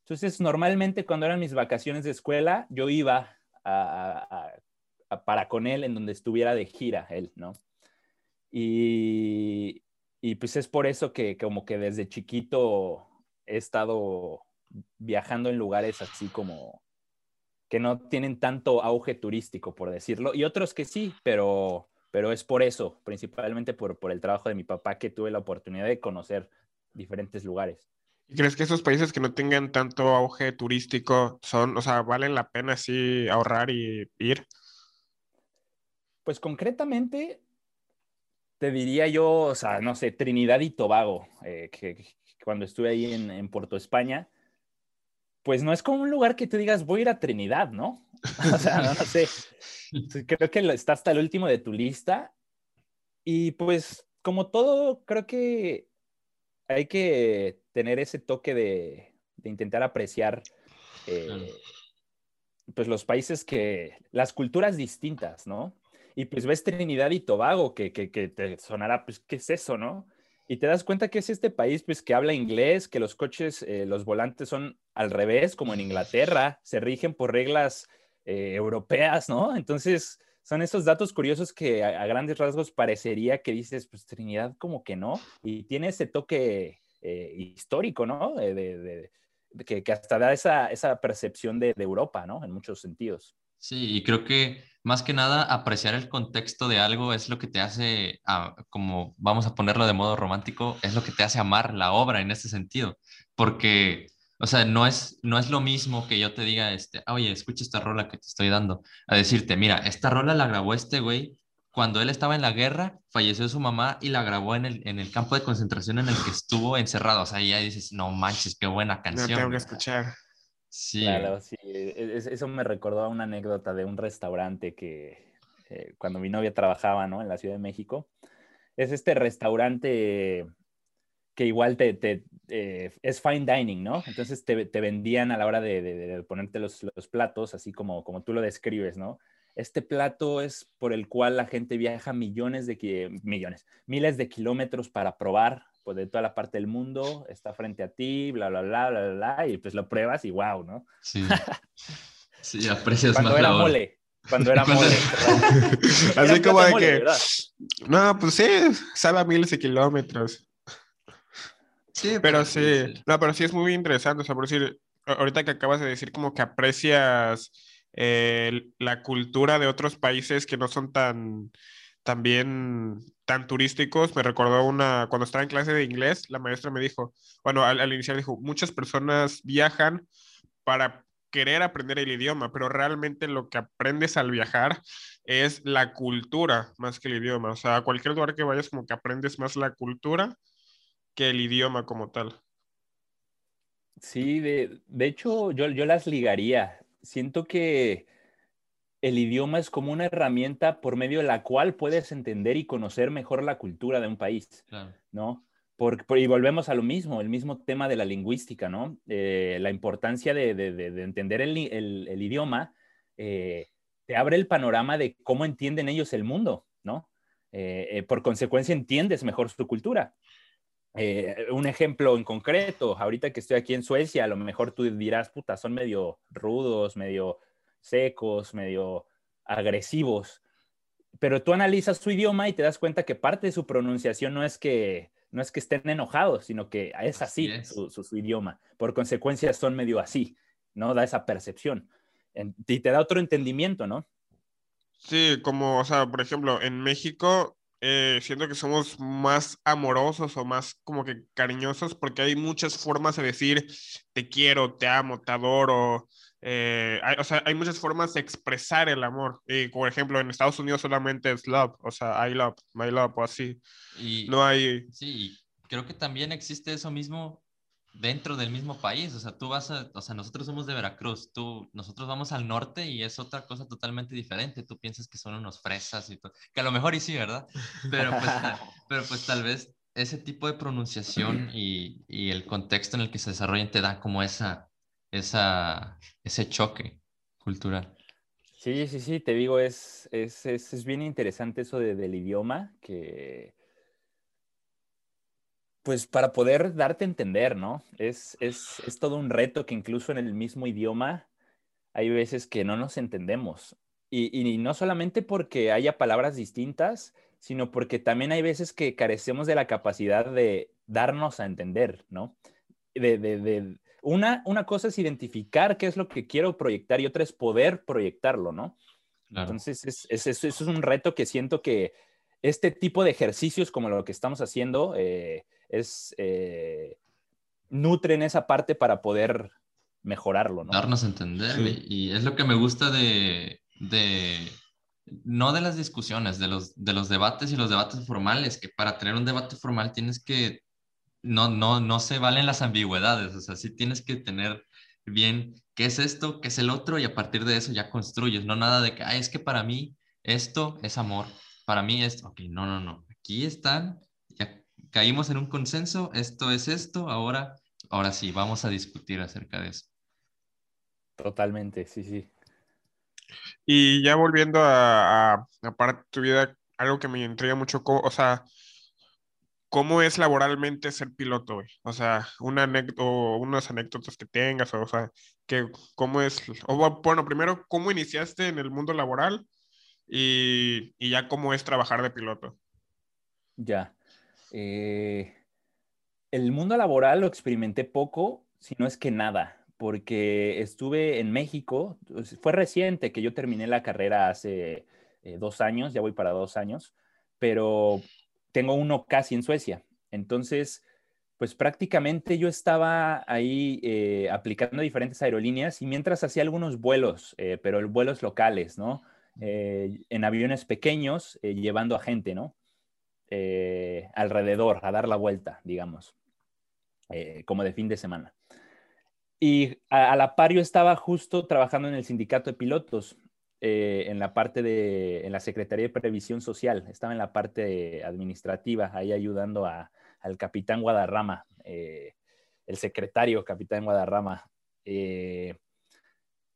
Entonces, normalmente cuando eran mis vacaciones de escuela, yo iba a, para con él en donde estuviera de gira él, ¿no? Y, y pues es por eso que como que desde chiquito he estado viajando en lugares así como que no tienen tanto auge turístico, por decirlo, y otros que sí, pero, pero es por eso, principalmente por, por el trabajo de mi papá, que tuve la oportunidad de conocer diferentes lugares. ¿Crees que esos países que no tengan tanto auge turístico son, o sea, valen la pena así ahorrar y ir? Pues concretamente, te diría yo, o sea, no sé, Trinidad y Tobago, eh, que, cuando estuve ahí en, en, Puerto España, pues no es como un lugar que tú digas, voy a ir a Trinidad, ¿no? O sea, no, no sé. Creo que está hasta el último de tu lista. Y pues, como todo, creo que hay que tener ese toque de, de intentar apreciar eh, pues los países que, las culturas distintas, ¿no? Y pues ves Trinidad y Tobago, que, que, que, te sonará, pues, ¿qué es eso, no? Y te das cuenta que es este país, pues, que habla inglés, que los coches, eh, los volantes son al revés, como en Inglaterra, se rigen por reglas eh, europeas, ¿no? Entonces, son esos datos curiosos que a, grandes rasgos parecería que dices, pues, Trinidad como que no, y tiene ese toque eh, histórico, ¿no? De, que, que, hasta da esa, esa percepción de Europa, ¿no? En muchos sentidos. Sí, y creo que más que nada apreciar el contexto de algo es lo que te hace, ah, como vamos a ponerlo de modo romántico, es lo que te hace amar la obra en este sentido, porque, o sea, no es, no es lo mismo que yo te diga, este, oye, escucha esta rola que te estoy dando, a decirte, mira, esta rola la grabó este güey cuando él estaba en la guerra, falleció su mamá y la grabó en el, en el campo de concentración en el que estuvo encerrado. O sea, ya dices, no manches, qué buena canción. Tengo que escuchar. Sí. Claro, sí. Eso me recordó a una anécdota de un restaurante que eh, cuando mi novia trabajaba, ¿no? En la Ciudad de México. Es este restaurante que igual te, eh, es fine dining, ¿no? Entonces te, vendían a la hora de, de, de ponerte los, los, platos, así como, como tú lo describes, ¿no? Este plato es por el cual la gente viaja millones de millones, miles de kilómetros para probar pues, de toda la parte del mundo, está frente a ti, bla, bla, bla, bla, bla, y pues lo pruebas y wow, ¿no? Sí. Sí, aprecias Cuando más era la mole. Cuando era mole. Así Era como de mole, que, ¿verdad? no, pues sí, sabe a miles de kilómetros. Sí, Pero sí, no, pero sí es muy interesante, o sea, por decir, ahorita que acabas de decir como que aprecias eh, la cultura de otros países que no son tan, tan bien, tan turísticos, me recordó una, cuando estaba en clase de inglés, la maestra me dijo, bueno, al, al iniciar dijo, muchas personas viajan para querer aprender el idioma, pero realmente lo que aprendes al viajar es la cultura más que el idioma, o sea, a cualquier lugar que vayas como que aprendes más la cultura que el idioma como tal. Sí, de, de hecho, yo, yo las ligaría. Siento que el idioma es como una herramienta por medio de la cual puedes entender y conocer mejor la cultura de un país, Claro. ¿no? Por, por- y volvemos a lo mismo, el mismo tema de la lingüística, ¿no? Eh, la importancia de, de- de- de entender el, i- el- el idioma eh, te abre el panorama de cómo entienden ellos el mundo, ¿no? Eh, por consecuencia, entiendes mejor su cultura. Un ejemplo en concreto, ahorita que estoy aquí en Suecia, a lo mejor tú dirás, puta, son medio rudos, medio secos, medio agresivos, pero tú analizas su idioma y te das cuenta que parte de su pronunciación no es que, no es que estén enojados, sino que es así, Así es. Su, su- su idioma. Por consecuencia son medio así, ¿no? Da esa percepción. En- y te da otro entendimiento, ¿no? Sí, como, o sea, por ejemplo, en México eh, siento que somos más amorosos o más como que cariñosos porque hay muchas formas de decir te quiero, te amo, te adoro. Eh, hay- o sea, hay muchas formas de expresar el amor. Y, por ejemplo, en Estados Unidos solamente es love, o sea, I love, my love o así. Y No hay... sí, creo que también existe eso mismo dentro del mismo país. O sea, tú vas a, o sea, nosotros somos de Veracruz, tú, nosotros vamos al norte y es otra cosa totalmente diferente. Tú piensas que son unos fresas y todo, que a lo mejor y sí, ¿verdad? Pero pues, pero pues tal vez ese tipo de pronunciación y, y, el contexto en el que se desarrollan te da como esa, esa, ese choque cultural. Sí, sí, sí, te digo, es, es, es, es bien interesante eso de, del idioma, que pues para poder darte a entender, ¿no? Es, es, es todo un reto que incluso en el mismo idioma hay veces que no nos entendemos. Y, y, no solamente porque haya palabras distintas, sino porque también hay veces que carecemos de la capacidad de darnos a entender, ¿no? De, de, una, una cosa es identificar qué es lo que quiero proyectar y otra es poder proyectarlo, ¿no? Entonces, es, es, es, es, un reto que siento que este tipo de ejercicios como lo que estamos haciendo eh, es, eh, nutren esa parte para poder mejorarlo, ¿no? Darnos a entender. Sí. Y es lo que me gusta de, de, no de las discusiones, de los, de los debates y los debates formales, que para tener un debate formal tienes que, no, no, no se valen las ambigüedades, o sea, sí tienes que tener bien qué es esto, qué es el otro, y a partir de eso ya construyes, no nada de que, ay, es que para mí esto es amor, para mí es, ok, no, no, no, aquí están, ya caímos en un consenso, esto es esto, ahora, ahora sí, vamos a discutir acerca de eso. Totalmente, sí, sí. Y ya volviendo a, a, a parte de tu vida, algo que me intriga mucho, o sea, ¿cómo es laboralmente ser piloto, güey? O sea, una o unas anécdotas que tengas, o, o sea, que, ¿cómo es? O, bueno, primero, ¿cómo iniciaste en el mundo laboral? Y, y ya cómo es trabajar de piloto. Ya. Eh, el mundo laboral lo experimenté poco, si no es que nada porque estuve en México, pues, fue reciente que yo terminé la carrera hace eh, dos años, ya voy para dos años, pero tengo uno casi en Suecia. Entonces, pues prácticamente yo estaba ahí eh, aplicando diferentes aerolíneas y mientras hacía algunos vuelos, eh, pero vuelos locales, ¿no? Eh, en aviones pequeños, eh, llevando a gente, ¿no? alrededor, a dar la vuelta, digamos, como de fin de semana. Y a, a, la par yo estaba justo trabajando en el sindicato de pilotos, eh, en la parte de, en la Secretaría de Previsión Social, estaba en la parte administrativa, ahí ayudando a, al capitán Guadarrama, eh, el secretario capitán Guadarrama. Eh,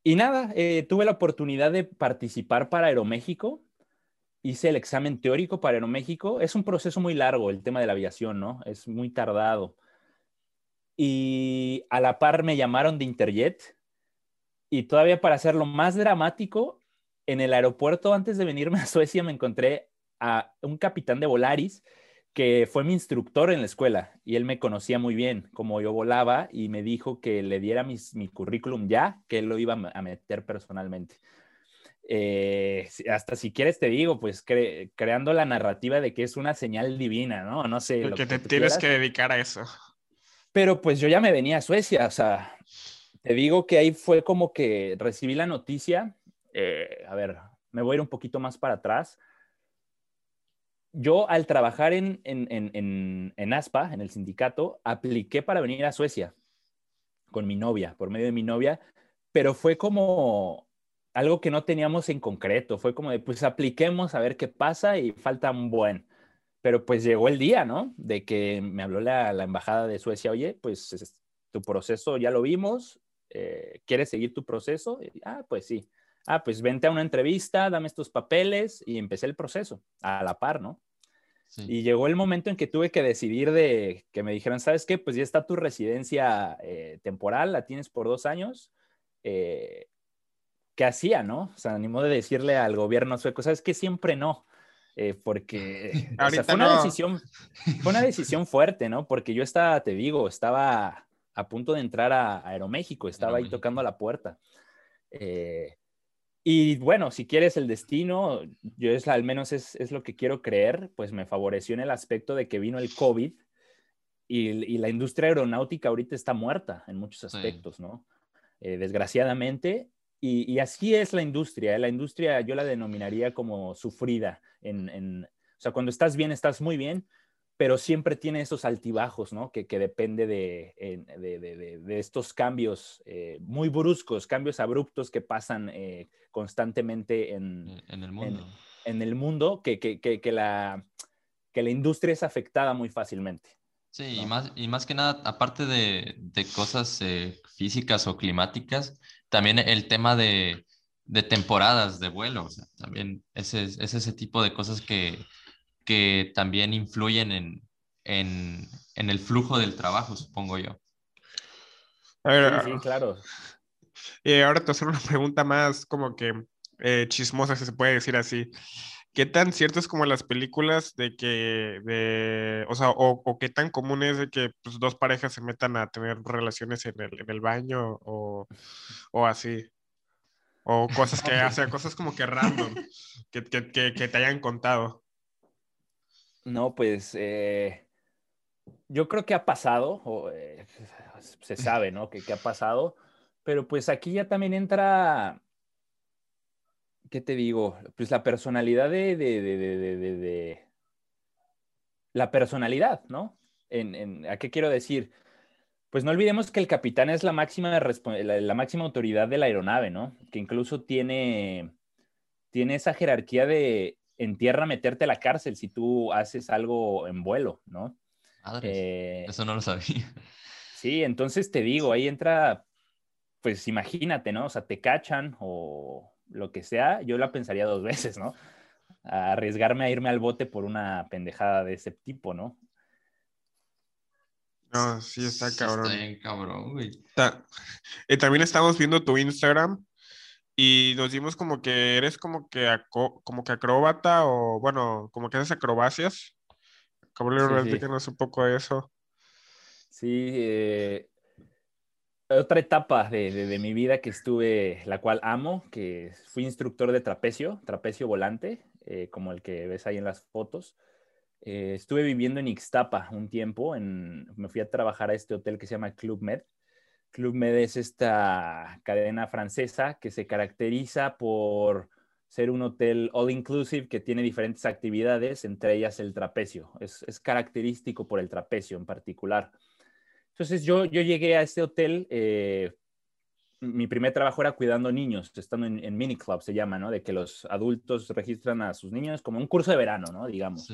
y nada, eh, tuve la oportunidad de participar para Aeroméxico, hice el examen teórico para Aeroméxico, es un proceso muy largo el tema de la aviación, ¿no? Es muy tardado y a la par me llamaron de Interjet. Y todavía para hacerlo más dramático, en el aeropuerto antes de venirme a Suecia me encontré a un capitán de Volaris que fue mi instructor en la escuela y él me conocía muy bien como yo volaba y me dijo que le diera mis, mi currículum ya, que él lo iba a meter personalmente. Eh, hasta si quieres te digo, pues cre creando la narrativa de que es una señal divina, ¿no? No sé. Lo que te tienes quieras. que dedicar a eso. Pero pues yo ya me venía a Suecia, o sea, te digo que ahí fue como que recibí la noticia, eh, a ver, me voy a ir un poquito más para atrás. Yo al trabajar en, en, en, en, ASPA, en el sindicato, apliqué para venir a Suecia con mi novia, por medio de mi novia, pero fue como algo que no teníamos en concreto, fue como de, pues apliquemos a ver qué pasa y falta un buen. Pero pues llegó el día, ¿no? De que me habló la, la embajada de Suecia, oye, pues es, tu proceso ya lo vimos, eh, ¿quieres seguir tu proceso? Ah, pues sí. Ah, pues vente a una entrevista, dame estos papeles y empecé el proceso a la par, ¿no? Sí. Y llegó el momento en que tuve que decidir de que me dijeran, ¿sabes qué? Pues ya está tu residencia eh, temporal, la tienes por dos años. Eh, ¿Qué hacía, no? O sea, animó de decirle al gobierno sueco, ¿sabes qué? Siempre no eh, porque o sea, fue, una no. decisión, fue una decisión fuerte, ¿no? Porque yo estaba, te digo, estaba a punto de entrar a, a Aeroméxico, estaba Aeroméxico. ahí tocando a la puerta. Eh, y bueno, si quieres el destino, yo es, al menos es, es, lo que quiero creer, pues me favoreció en el aspecto de que vino el COVID y, y la industria aeronáutica ahorita está muerta en muchos aspectos, sí. ¿no? Eh, desgraciadamente, y, y, así es la industria. ¿eh? La industria yo la denominaría como sufrida. En, en, o sea, cuando estás bien, estás muy bien, pero siempre tiene esos altibajos, ¿no? Que, que depende de, de, de, de, estos cambios eh, muy bruscos, cambios abruptos que pasan eh, constantemente en, en, el mundo. En, en el mundo, que, que, que, la, que la industria es afectada muy fácilmente. Sí, y, más, y más que nada, aparte de, de cosas eh, físicas o climáticas, también el tema de, de temporadas de vuelo, o sea, también es, es, ese tipo de cosas que, que también influyen en, en, en, el flujo del trabajo, supongo yo. A ver, sí, sí, claro. Y ahora te voy a hacer una pregunta más como que eh, chismosa, si se puede decir así. ¿Qué tan cierto es como las películas de que, de, o sea, o, qué tan común es de que pues, dos parejas se metan a tener relaciones en el, en el baño o, o así? O cosas que, o sea, cosas como que random, que, que, que, te hayan contado. No, pues eh, yo creo que ha pasado, eh, se sabe, ¿no? Que, que ha pasado, pero pues aquí ya también entra ¿qué te digo? Pues la personalidad de, de, de, de la personalidad, ¿no? En, en, ¿A qué quiero decir? Pues no olvidemos que el capitán es la máxima, la, la, máxima autoridad de la aeronave, ¿no? Que incluso tiene, tiene esa jerarquía de en tierra meterte a la cárcel si tú haces algo en vuelo, ¿no? Eh, eso no lo sabía. Sí, entonces te digo, ahí entra, pues imagínate, ¿no? O sea, te cachan o, lo que sea, yo la pensaría dos veces, ¿no? A arriesgarme a irme al bote por una pendejada de ese tipo, ¿no? No, sí está cabrón. Está bien cabrón, güey. Y también estamos viendo tu Instagram y nos dimos como que eres como que, como que acróbata o, bueno, como que haces acrobacias. Caballero, sí, sí. un poco eso. Sí, eh, otra etapa de, mi vida que estuve, la cual amo, que fui instructor de trapecio, trapecio volante, eh, como el que ves ahí en las fotos. Eh, estuve viviendo en Ixtapa un tiempo, en, me fui a trabajar a este hotel que se llama Club Med. Club Med es esta cadena francesa que se caracteriza por ser un hotel all inclusive que tiene diferentes actividades, entre ellas el trapecio. Es, es característico por el trapecio en particular. Entonces yo, yo llegué a este hotel, eh, mi primer trabajo era cuidando niños, estando en, mini club se llama, ¿no? De que los adultos registran a sus niños como un curso de verano, ¿no? Digamos.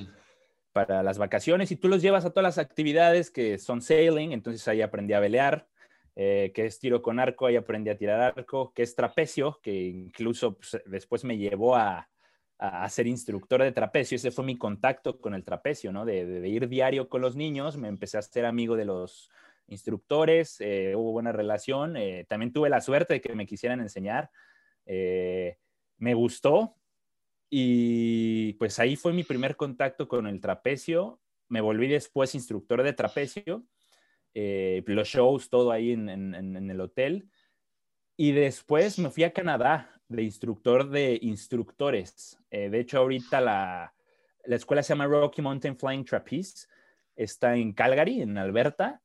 Para las vacaciones y tú los llevas a todas las actividades que son sailing, entonces ahí aprendí a velear, eh, que es tiro con arco, ahí aprendí a tirar arco, que es trapecio, que incluso pues, después me llevó a, a, ser instructor de trapecio. Ese fue mi contacto con el trapecio, ¿no? De, ir diario con los niños, me empecé a ser amigo de los, instructores, eh, hubo buena relación. Eh, también tuve la suerte de que me quisieran enseñar. Eh, me gustó y pues ahí fue mi primer contacto con el trapecio. Me volví después instructor de trapecio, los shows, todo ahí en, el hotel. Y después me fui a Canadá de instructor de instructores. de hecho, ahorita la, la escuela se llama Rocky Mountain Flying Trapeze. Está en Calgary, en Alberta,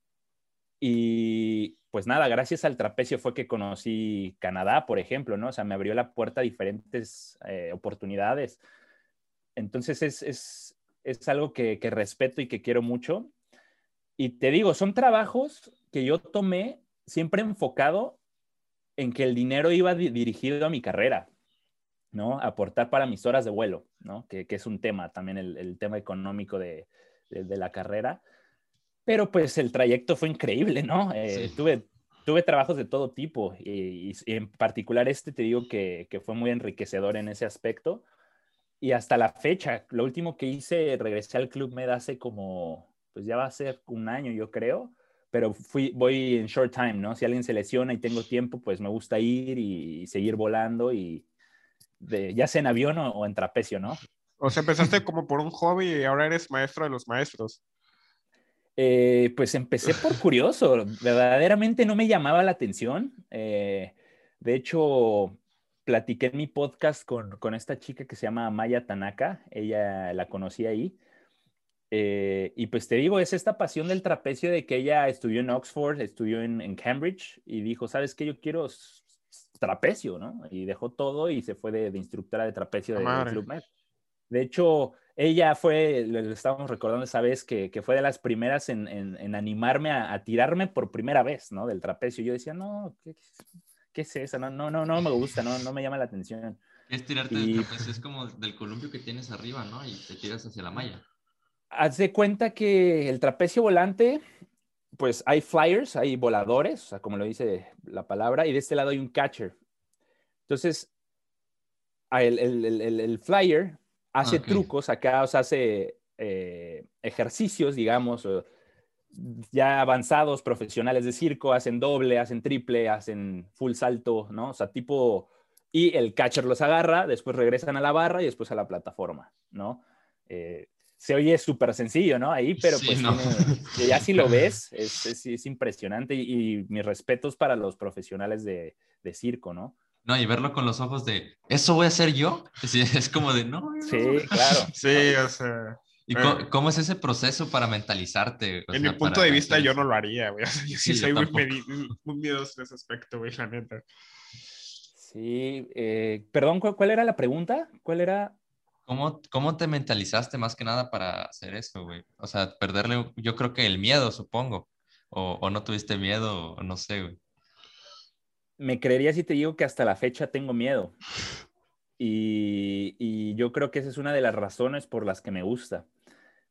y pues nada, gracias al trapecio fue que conocí Canadá, por ejemplo, ¿no? O sea, me abrió la puerta a diferentes eh, oportunidades. Entonces es, es, es algo que, respeto y que quiero mucho. Y te digo, son trabajos que yo tomé siempre enfocado en que el dinero iba dirigido a mi carrera, ¿no? Aportar para mis horas de vuelo, ¿no? Que, que es un tema también, el, el tema económico de, de, de la carrera pero pues el trayecto fue increíble, ¿no? Eh, tuve, tuve trabajos de todo tipo y, en particular este te digo que, que, fue muy enriquecedor en ese aspecto. Y hasta la fecha, lo último que hice, regresé al Club Med hace como, pues ya va a ser un año yo creo, pero fui, voy en short time, ¿no? Si alguien se lesiona y tengo tiempo, pues me gusta ir y, seguir volando y de, ya sea en avión o, o en trapecio, ¿no? O sea, empezaste como por un hobby y ahora eres maestro de los maestros. Eh, pues empecé por curioso, verdaderamente no me llamaba la atención. Eh, de hecho, platiqué en mi podcast con, con, esta chica que se llama Maya Tanaka, ella la conocí ahí. Eh, y pues te digo, es esta pasión del trapecio de que ella estudió en Oxford, estudió en, en Cambridge y dijo, ¿sabes qué? Yo quiero trapecio, ¿no? Y dejó todo y se fue de, de instructora de trapecio de, de Club Med. De hecho, ella fue, le estábamos recordando esa vez, que, que fue de las primeras en, en, animarme a, tirarme por primera vez, ¿no? Del trapecio. Yo decía, no, ¿qué, qué es eso? No, no, no, no me gusta, no, no me llama la atención. Es tirarte del trapecio, es como del columpio que tienes arriba, ¿no? Y te tiras hacia la malla. Haz de cuenta que el trapecio volante, pues hay flyers, hay voladores, o sea, como lo dice la palabra, y de este lado hay un catcher. Entonces, el, el, flyer hace trucos acá, o sea, hace eh, ejercicios, digamos, ya avanzados, profesionales de circo, hacen doble, hacen triple, hacen full salto, ¿no? O sea, tipo, y el catcher los agarra, después regresan a la barra y después a la plataforma, ¿no? Eh, se oye súper sencillo, ¿no? Ahí, pero pues ya si lo ves, es, es, impresionante y, mis respetos para los profesionales de, de, circo, ¿no? No, y verlo con los ojos de, ¿eso voy a hacer yo? Es, como de, no. Sí, claro. sí, o sea. ¿Y eh. cómo, es ese proceso para mentalizarte? en mi punto de vista, yo no lo haría, güey. yo sí, soy muy, muy, miedoso en ese aspecto, güey, la neta. Sí, eh, perdón, ¿cuál, era la pregunta? ¿Cuál era? ¿Cómo, ¿Cómo te mentalizaste más que nada para hacer eso, güey? O sea, perderle, yo creo que el miedo, supongo. O, o no tuviste miedo, o no sé, güey. Me creería si te digo que hasta la fecha tengo miedo. Y, y, yo creo que esa es una de las razones por las que me gusta,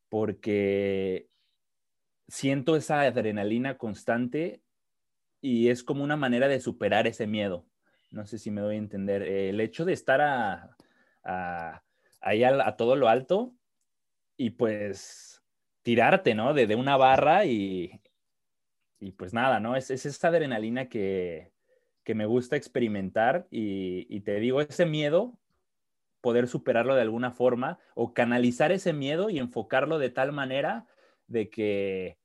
porque siento esa adrenalina constante y es como una manera de superar ese miedo. No sé si me doy a entender. El hecho de estar a, a, ahí a, todo lo alto y pues tirarte, ¿no? De, de una barra y, y, pues nada, ¿no? Es, es esa adrenalina que, que me gusta experimentar y, te digo, ese miedo, poder superarlo de alguna forma o canalizar ese miedo y enfocarlo de tal manera de que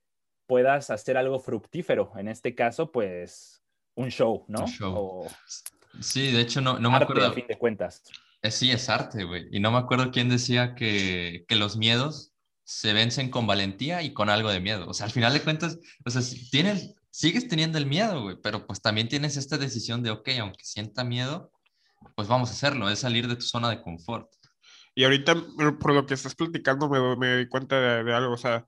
puedas hacer algo fructífero. En este caso, pues un show, ¿no? sí, de hecho, no, no me acuerdo. A fin de cuentas. Eh, sí, es arte, güey. Y no me acuerdo quién decía que, que los miedos se vencen con valentía y con algo de miedo. O sea, al final de cuentas, o sea, tienes, sigues teniendo el miedo, güey, pero pues también tienes esta decisión de, ok, aunque sienta miedo, pues vamos a hacerlo, es salir de tu zona de confort. Y ahorita, por lo que estás platicando, me, me doy cuenta de, algo, o sea,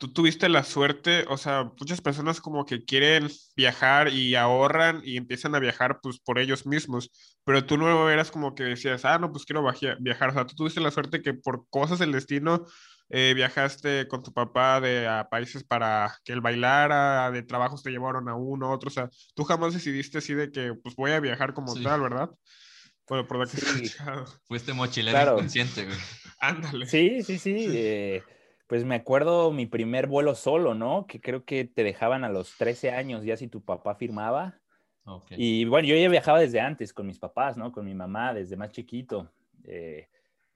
tú tuviste la suerte, o sea, muchas personas como que quieren viajar y ahorran y empiezan a viajar pues por ellos mismos, pero tú no eras como que decías, ah, no, pues quiero viajar, o sea, tú tuviste la suerte que por cosas del destino eh, viajaste con tu papá de, a países para que él bailara, de trabajos te llevaron a uno, a otro, o sea, tú jamás decidiste así de que pues voy a viajar como tal, ¿verdad? Bueno, por lo que sí. Fuiste mochilero inconsciente, güey. Ándale. Sí, sí, sí. Eh, pues me acuerdo mi primer vuelo solo, ¿no? Que creo que te dejaban a los 13 años ya si tu papá firmaba. Y bueno, yo ya viajaba desde antes con mis papás, ¿no? Con mi mamá desde más chiquito. Eh,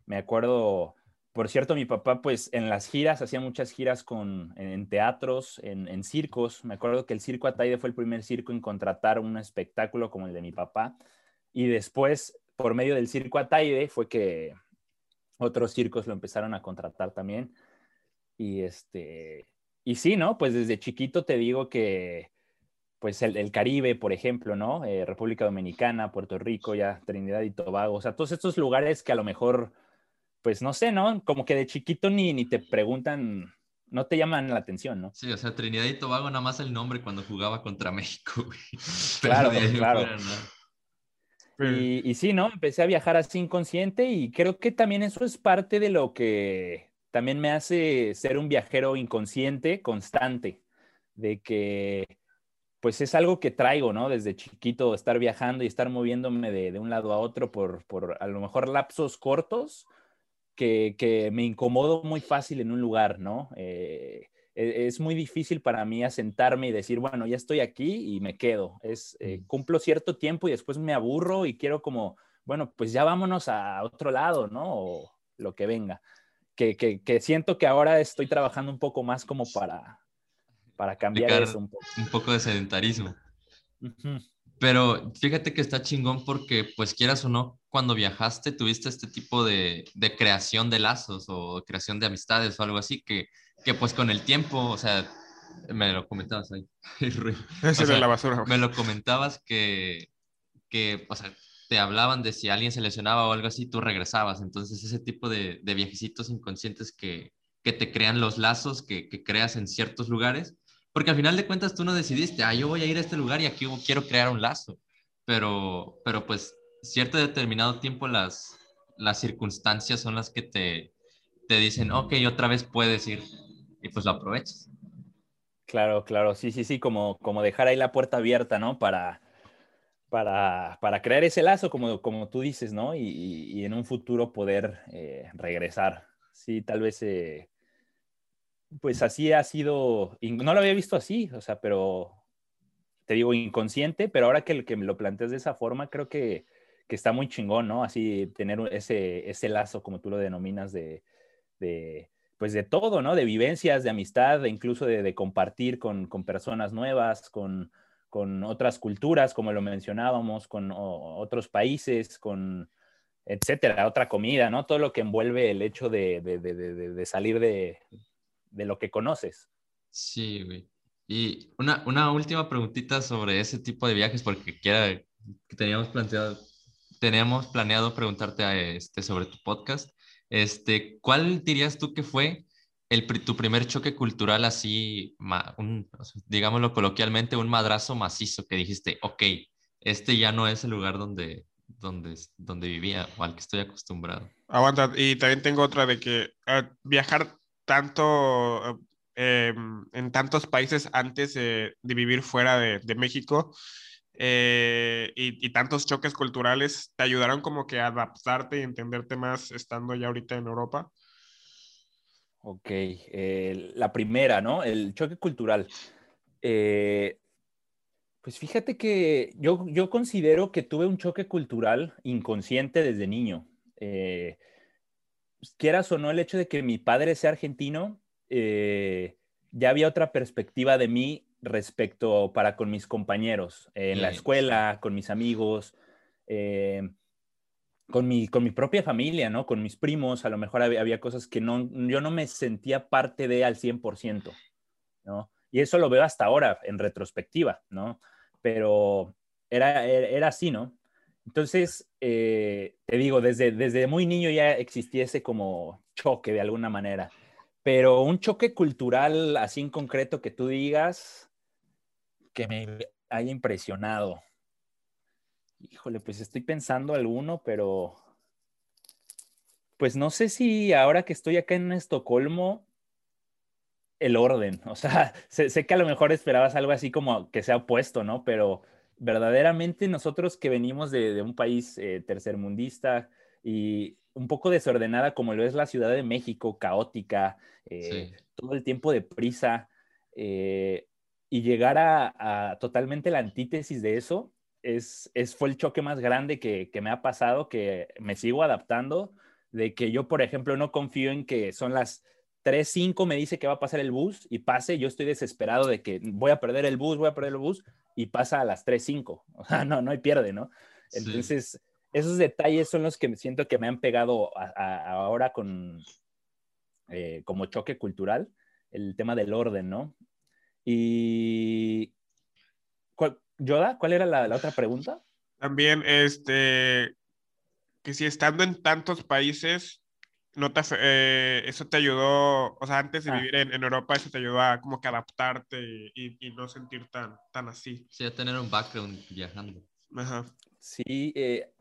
me acuerdo por cierto, mi papá, pues en las giras, hacía muchas giras con, en, teatros, en, circos. Me acuerdo que el Circo Ataide fue el primer circo en contratar un espectáculo como el de mi papá. Y después, por medio del Circo Ataide, fue que otros circos lo empezaron a contratar también. Y este, y sí, ¿no? Pues desde chiquito te digo que, pues el, Caribe, por ejemplo, ¿no? Eh, República Dominicana, Puerto Rico, ya Trinidad y Tobago, o sea, todos estos lugares que a lo mejor pues no sé, ¿no? Como que de chiquito ni, ni te preguntan, no te llaman la atención, ¿no? Sí, o sea, Trinidad y Tobago nada más el nombre cuando jugaba contra México, Claro, claro. Y, y, sí, ¿no? Empecé a viajar así inconsciente y creo que también eso es parte de lo que también me hace ser un viajero inconsciente constante, de que pues es algo que traigo, ¿no? Desde chiquito, estar viajando y estar moviéndome de, de un lado a otro por, por a lo mejor lapsos cortos, que, me incomodo muy fácil en un lugar, ¿no? Eh, e, es muy difícil para mí asentarme y decir, bueno, ya estoy aquí y me quedo. Es, eh, cumplo cierto tiempo y después me aburro y quiero como, bueno, pues ya vámonos a otro lado, ¿no? O lo que venga. Que, que, siento que ahora estoy trabajando un poco más como para, para cambiar eso un poco. Un poco de sedentarismo. Pero fíjate que está chingón porque, pues quieras o no, cuando viajaste tuviste este tipo de, de creación de lazos o creación de amistades o algo así que, que pues con el tiempo, o sea, me lo comentabas ahí. la basura. Me lo comentabas que, que, o sea, te hablaban de si alguien se lesionaba o algo así, tú regresabas. Entonces, ese tipo de, de viajecitos inconscientes que, que te crean los lazos que, que creas en ciertos lugares, porque al final de cuentas tú no decidiste, ah, yo voy a ir a este lugar y aquí quiero crear un lazo. Pero, pero pues cierto determinado tiempo las, las circunstancias son las que te, te dicen, ok, otra vez puedes ir y pues lo aprovechas. Claro, claro, sí, sí, sí, como, como dejar ahí la puerta abierta, ¿no? Para, para, para crear ese lazo, como, como tú dices, ¿no? Y, y, en un futuro poder eh, regresar. Sí, tal vez, eh, pues así ha sido, no lo había visto así, o sea, pero te digo inconsciente, pero ahora que, que me lo planteas de esa forma, creo que, que está muy chingón, ¿no? Así tener ese, ese lazo, como tú lo denominas, de, de, pues de todo, ¿no? De vivencias, de amistad, de incluso de, de compartir con, con, personas nuevas, con, con, otras culturas, como lo mencionábamos, con otros países, con etcétera, otra comida, ¿no? Todo lo que envuelve el hecho de, de salir de, lo que conoces. Sí, güey. Y una, una última preguntita sobre ese tipo de viajes, porque quiera, teníamos planteado, teníamos planeado preguntarte a este, sobre tu podcast. Este, ¿Cuál dirías tú que fue el, tu primer choque cultural así, digámoslo coloquialmente, un madrazo macizo que dijiste, ok, este ya no es el lugar donde, donde, donde vivía o al que estoy acostumbrado? Aguanta, y también tengo otra de que uh, viajar tanto eh, en tantos países antes de vivir fuera de, de México eh, y, y, tantos choques culturales te ayudaron como que a adaptarte y entenderte más estando ya ahorita en Europa? Ok, eh, la primera, ¿no? El choque cultural. Eh, pues fíjate que yo, yo considero que tuve un choque cultural inconsciente desde niño. Eh, quieras o no, el hecho de que mi padre sea argentino, eh, ya había otra perspectiva de mí respecto para con mis compañeros en la escuela, con mis amigos, con, mi, con mi propia familia, ¿no? Con mis primos, a lo mejor había, cosas que no, yo no me sentía parte de al 100%, ¿no? Y eso lo veo hasta ahora en retrospectiva, ¿no? Pero era, era así, ¿no? Entonces, eh, te digo, desde, desde muy niño ya existía ese como choque de alguna manera, pero un choque cultural así en concreto que tú digas, que me haya impresionado. Híjole, pues estoy pensando alguno, pero pues no sé si ahora que estoy acá en Estocolmo, el orden, o sea, sé, que a lo mejor esperabas algo así como que sea opuesto, ¿no? Pero verdaderamente nosotros que venimos de, un país eh, tercermundista y un poco desordenada como lo es la Ciudad de México, caótica, eh, todo el tiempo de prisa, eh, y llegar a, totalmente la antítesis de eso es, es, fue el choque más grande que, que, me ha pasado, que me sigo adaptando, de que yo, por ejemplo, no confío en que son las 3.05 me dice que va a pasar el bus y pase, yo estoy desesperado de que voy a perder el bus, voy a perder el bus y pasa a las 3.05. O sea, no, no hay pierde, ¿no? Entonces, sí. esos detalles son los que me siento que me han pegado a, a, ahora con, eh, como choque cultural, el tema del orden, ¿no? Y. ¿cuál, Yoda, ¿cuál era la, la, otra pregunta? También, este. Que si estando en tantos países, no te, eh, eso te ayudó, o sea, antes de ah. vivir en, en, Europa, eso te ayudó a como que adaptarte y, y, no sentir tan, tan así. Sí, a tener un background viajando. Ajá. Sí, eh,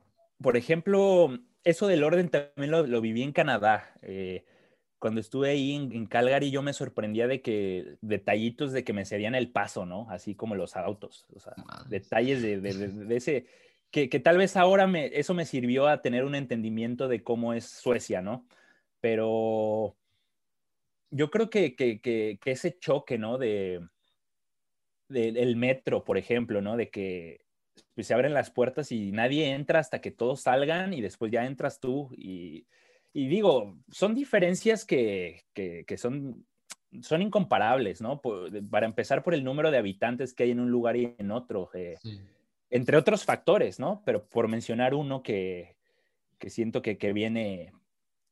por ejemplo, eso del orden también lo, lo viví en Canadá. Eh, cuando estuve ahí en, en, Calgary, yo me sorprendía de que detallitos de que me cedían el paso, ¿no? Así como los autos, o sea, Madre. detalles de, de, de, de ese, que, que, tal vez ahora me, eso me sirvió a tener un entendimiento de cómo es Suecia, ¿no? Pero yo creo que, que, que ese choque, ¿no? De, del metro, por ejemplo, ¿no? De que pues, se abren las puertas y nadie entra hasta que todos salgan y después ya entras tú y y digo, son diferencias que, que, que son, son incomparables, ¿no? Por, para empezar por el número de habitantes que hay en un lugar y en otro, eh, sí. entre otros factores, ¿no? Pero por mencionar uno que, que siento que, que viene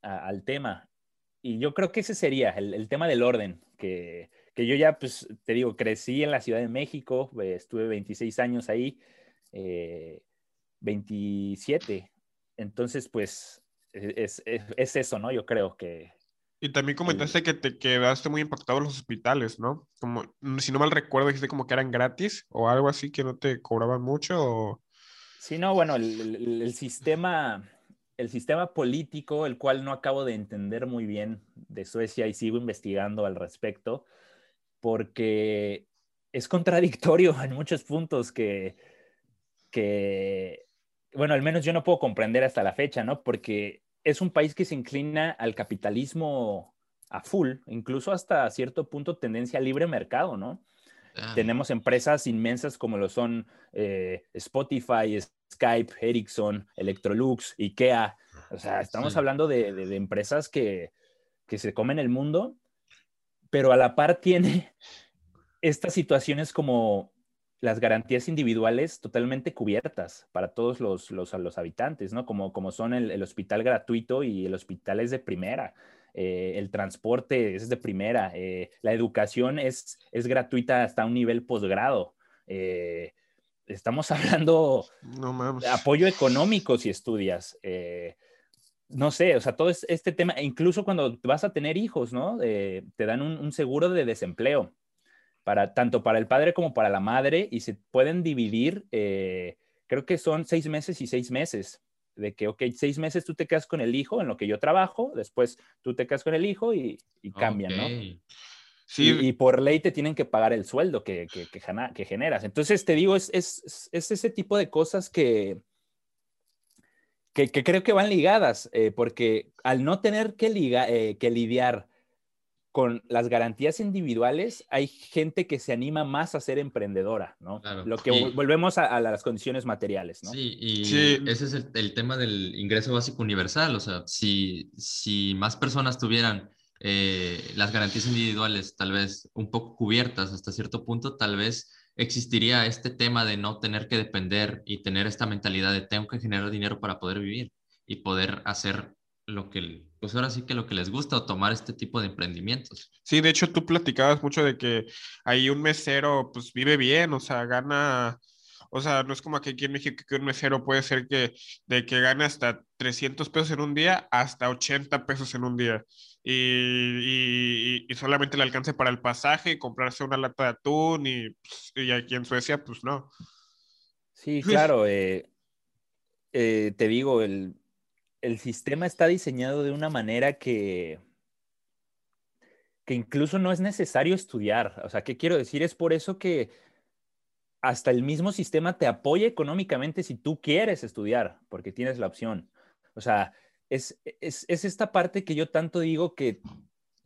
a, al tema. Y yo creo que ese sería el, el tema del orden, que, que, yo ya, pues, te digo, crecí en la Ciudad de México, eh, estuve 26 años ahí, eh, 27. Entonces, pues, es, es, es, eso, ¿no? Yo creo que... Y también comentaste el... que te quedaste muy impactado en los hospitales, ¿no? Como, si no mal recuerdo, dijiste como que eran gratis o algo así, que no te cobraban mucho o... Sí, no, bueno, el, el, el sistema, el sistema político, el cual no acabo de entender muy bien de Suecia y sigo investigando al respecto, porque es contradictorio en muchos puntos que, que, bueno, al menos yo no puedo comprender hasta la fecha, ¿no? Porque es un país que se inclina al capitalismo a full, incluso hasta cierto punto tendencia a libre mercado, ¿no? Ah, Tenemos empresas inmensas como lo son eh, Spotify, Skype, Ericsson, Electrolux, IKEA. O sea, estamos Sí. hablando de, de- de empresas que, que se comen el mundo, pero a la par tiene estas situaciones como las garantías individuales totalmente cubiertas para todos los, los, los habitantes, ¿no? Como, como son el, el hospital gratuito y el hospital es de primera, eh, el transporte es de primera, eh, la educación es, es gratuita hasta un nivel posgrado. eh, estamos hablando No de apoyo económico si estudias. no sé, o sea, todo es- este tema, incluso cuando vas a tener hijos, ¿no? Te dan un, un seguro de desempleo, para, tanto para el padre como para la madre, y se pueden dividir, eh, creo que son seis meses y seis meses, de que, ok, seis meses tú te quedas con el hijo en lo que yo trabajo, después tú te quedas con el hijo y, y cambian, ¿no? Sí, Y, y por ley te tienen que pagar el sueldo que, que, que que generas. Entonces, te digo, es, es, es ese tipo de cosas que, que, que creo que van ligadas, eh, porque al no tener que, liga, eh, que lidiar con las garantías individuales, hay gente que se anima más a ser emprendedora, ¿no? Claro. Lo que Y- volvemos a, a las condiciones materiales, ¿no? Sí, y Sí. ese es el, el tema del ingreso básico universal. O sea, si, si más personas tuvieran eh, las garantías individuales tal vez un poco cubiertas hasta cierto punto, tal vez existiría este tema de no tener que depender y tener esta mentalidad de tengo que generar dinero para poder vivir y poder hacer lo que, pues ahora sí que lo que les gusta o tomar este tipo de emprendimientos. Sí, de hecho tú platicabas mucho de que ahí un mesero pues vive bien, o sea, gana, o sea, no es como que aquí en México que un mesero puede ser que de que gane hasta 300 pesos en un día hasta 80 pesos en un día y, y- y solamente le alcance para el pasaje y comprarse una lata de atún y, pues, y aquí en Suecia pues no. Sí, claro. eh, eh, te digo, el, el sistema está diseñado de una manera que, que incluso no es necesario estudiar. O sea, ¿qué quiero decir? Es por eso que hasta el mismo sistema te apoya económicamente si tú quieres estudiar, porque tienes la opción. O sea, es, es, es esta parte que yo tanto digo que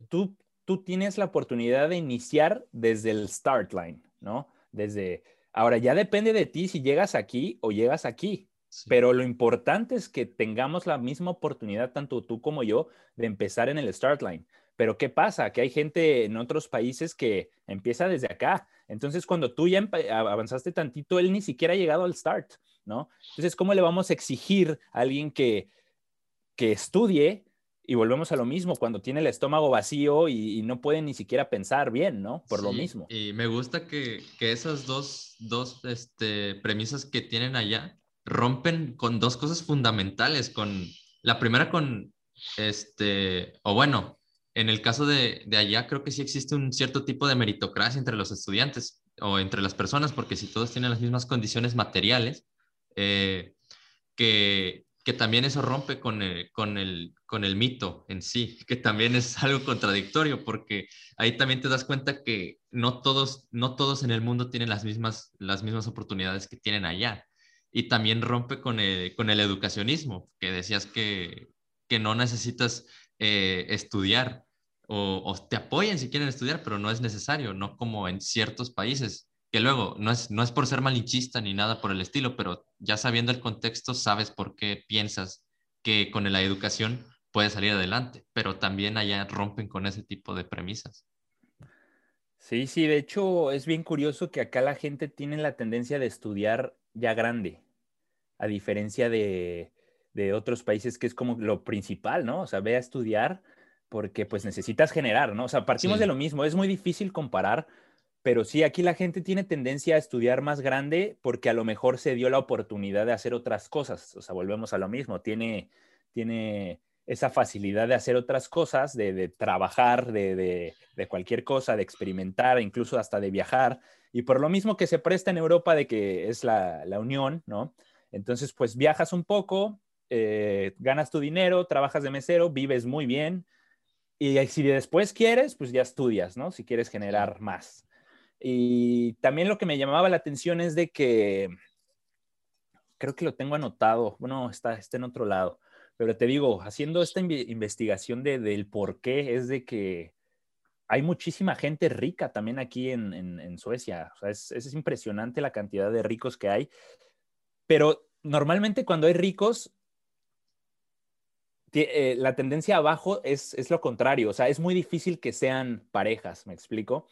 tú, tú tienes la oportunidad de iniciar desde el start line, ¿no? Desde, ahora ya depende de ti si llegas aquí o llegas aquí. Sí. Pero lo importante es que tengamos la misma oportunidad, tanto tú como yo, de empezar en el start line. Pero ¿qué pasa? Que hay gente en otros países que empieza desde acá. Entonces, cuando tú ya avanzaste tantito, él ni siquiera ha llegado al start, ¿no? Entonces, ¿cómo le vamos a exigir a alguien que, que estudie? Y volvemos a lo mismo, cuando tiene el estómago vacío y, y no puede ni siquiera pensar bien, ¿no? Por lo Sí, mismo. Y me gusta que, que esas dos, dos este, premisas que tienen allá rompen con dos cosas fundamentales. Con la primera con, este, o bueno, en el caso de, de allá creo que sí existe un cierto tipo de meritocracia entre los estudiantes o entre las personas, porque si todos tienen las mismas condiciones materiales, eh, que, que también eso rompe con el, con, el, con el mito en sí, que también es algo contradictorio, porque ahí también te das cuenta que no todos, no todos en el mundo tienen las mismas, las mismas oportunidades que tienen allá. Y también rompe con el, con el educacionismo, que decías que, que no necesitas eh, estudiar o, o, te apoyan si quieren estudiar, pero no es necesario, no como en ciertos países, que luego no es, no es por ser malinchista ni nada por el estilo, pero ya sabiendo el contexto sabes por qué piensas que con la educación puedes salir adelante, pero también allá rompen con ese tipo de premisas. Sí, sí, de hecho es bien curioso que acá la gente tiene la tendencia de estudiar ya grande, a diferencia de, de otros países que es como lo principal, ¿no? O sea, ve a estudiar porque pues necesitas generar, ¿no? O sea, partimos Sí. de lo mismo, es muy difícil comparar, pero sí, aquí la gente tiene tendencia a estudiar más grande porque a lo mejor se dio la oportunidad de hacer otras cosas, o sea, volvemos a lo mismo, tiene, tiene esa facilidad de hacer otras cosas, de, de trabajar, de, de, de, cualquier cosa, de experimentar, incluso hasta de viajar. Y por lo mismo que se presta en Europa de que es la, la unión, ¿no? Entonces, pues viajas un poco, eh, ganas tu dinero, trabajas de mesero, vives muy bien. Y si después quieres, pues ya estudias, ¿no? Si quieres generar más. Y también lo que me llamaba la atención es de que, creo que lo tengo anotado, bueno, está, está en otro lado, pero te digo, haciendo esta investigación de, del por qué, es de que hay muchísima gente rica también aquí en, en, Suecia. O sea, es, es, impresionante la cantidad de ricos que hay. Pero normalmente cuando hay ricos, eh, la tendencia abajo es, es, lo contrario. O sea, es muy difícil que sean parejas, ¿me explico?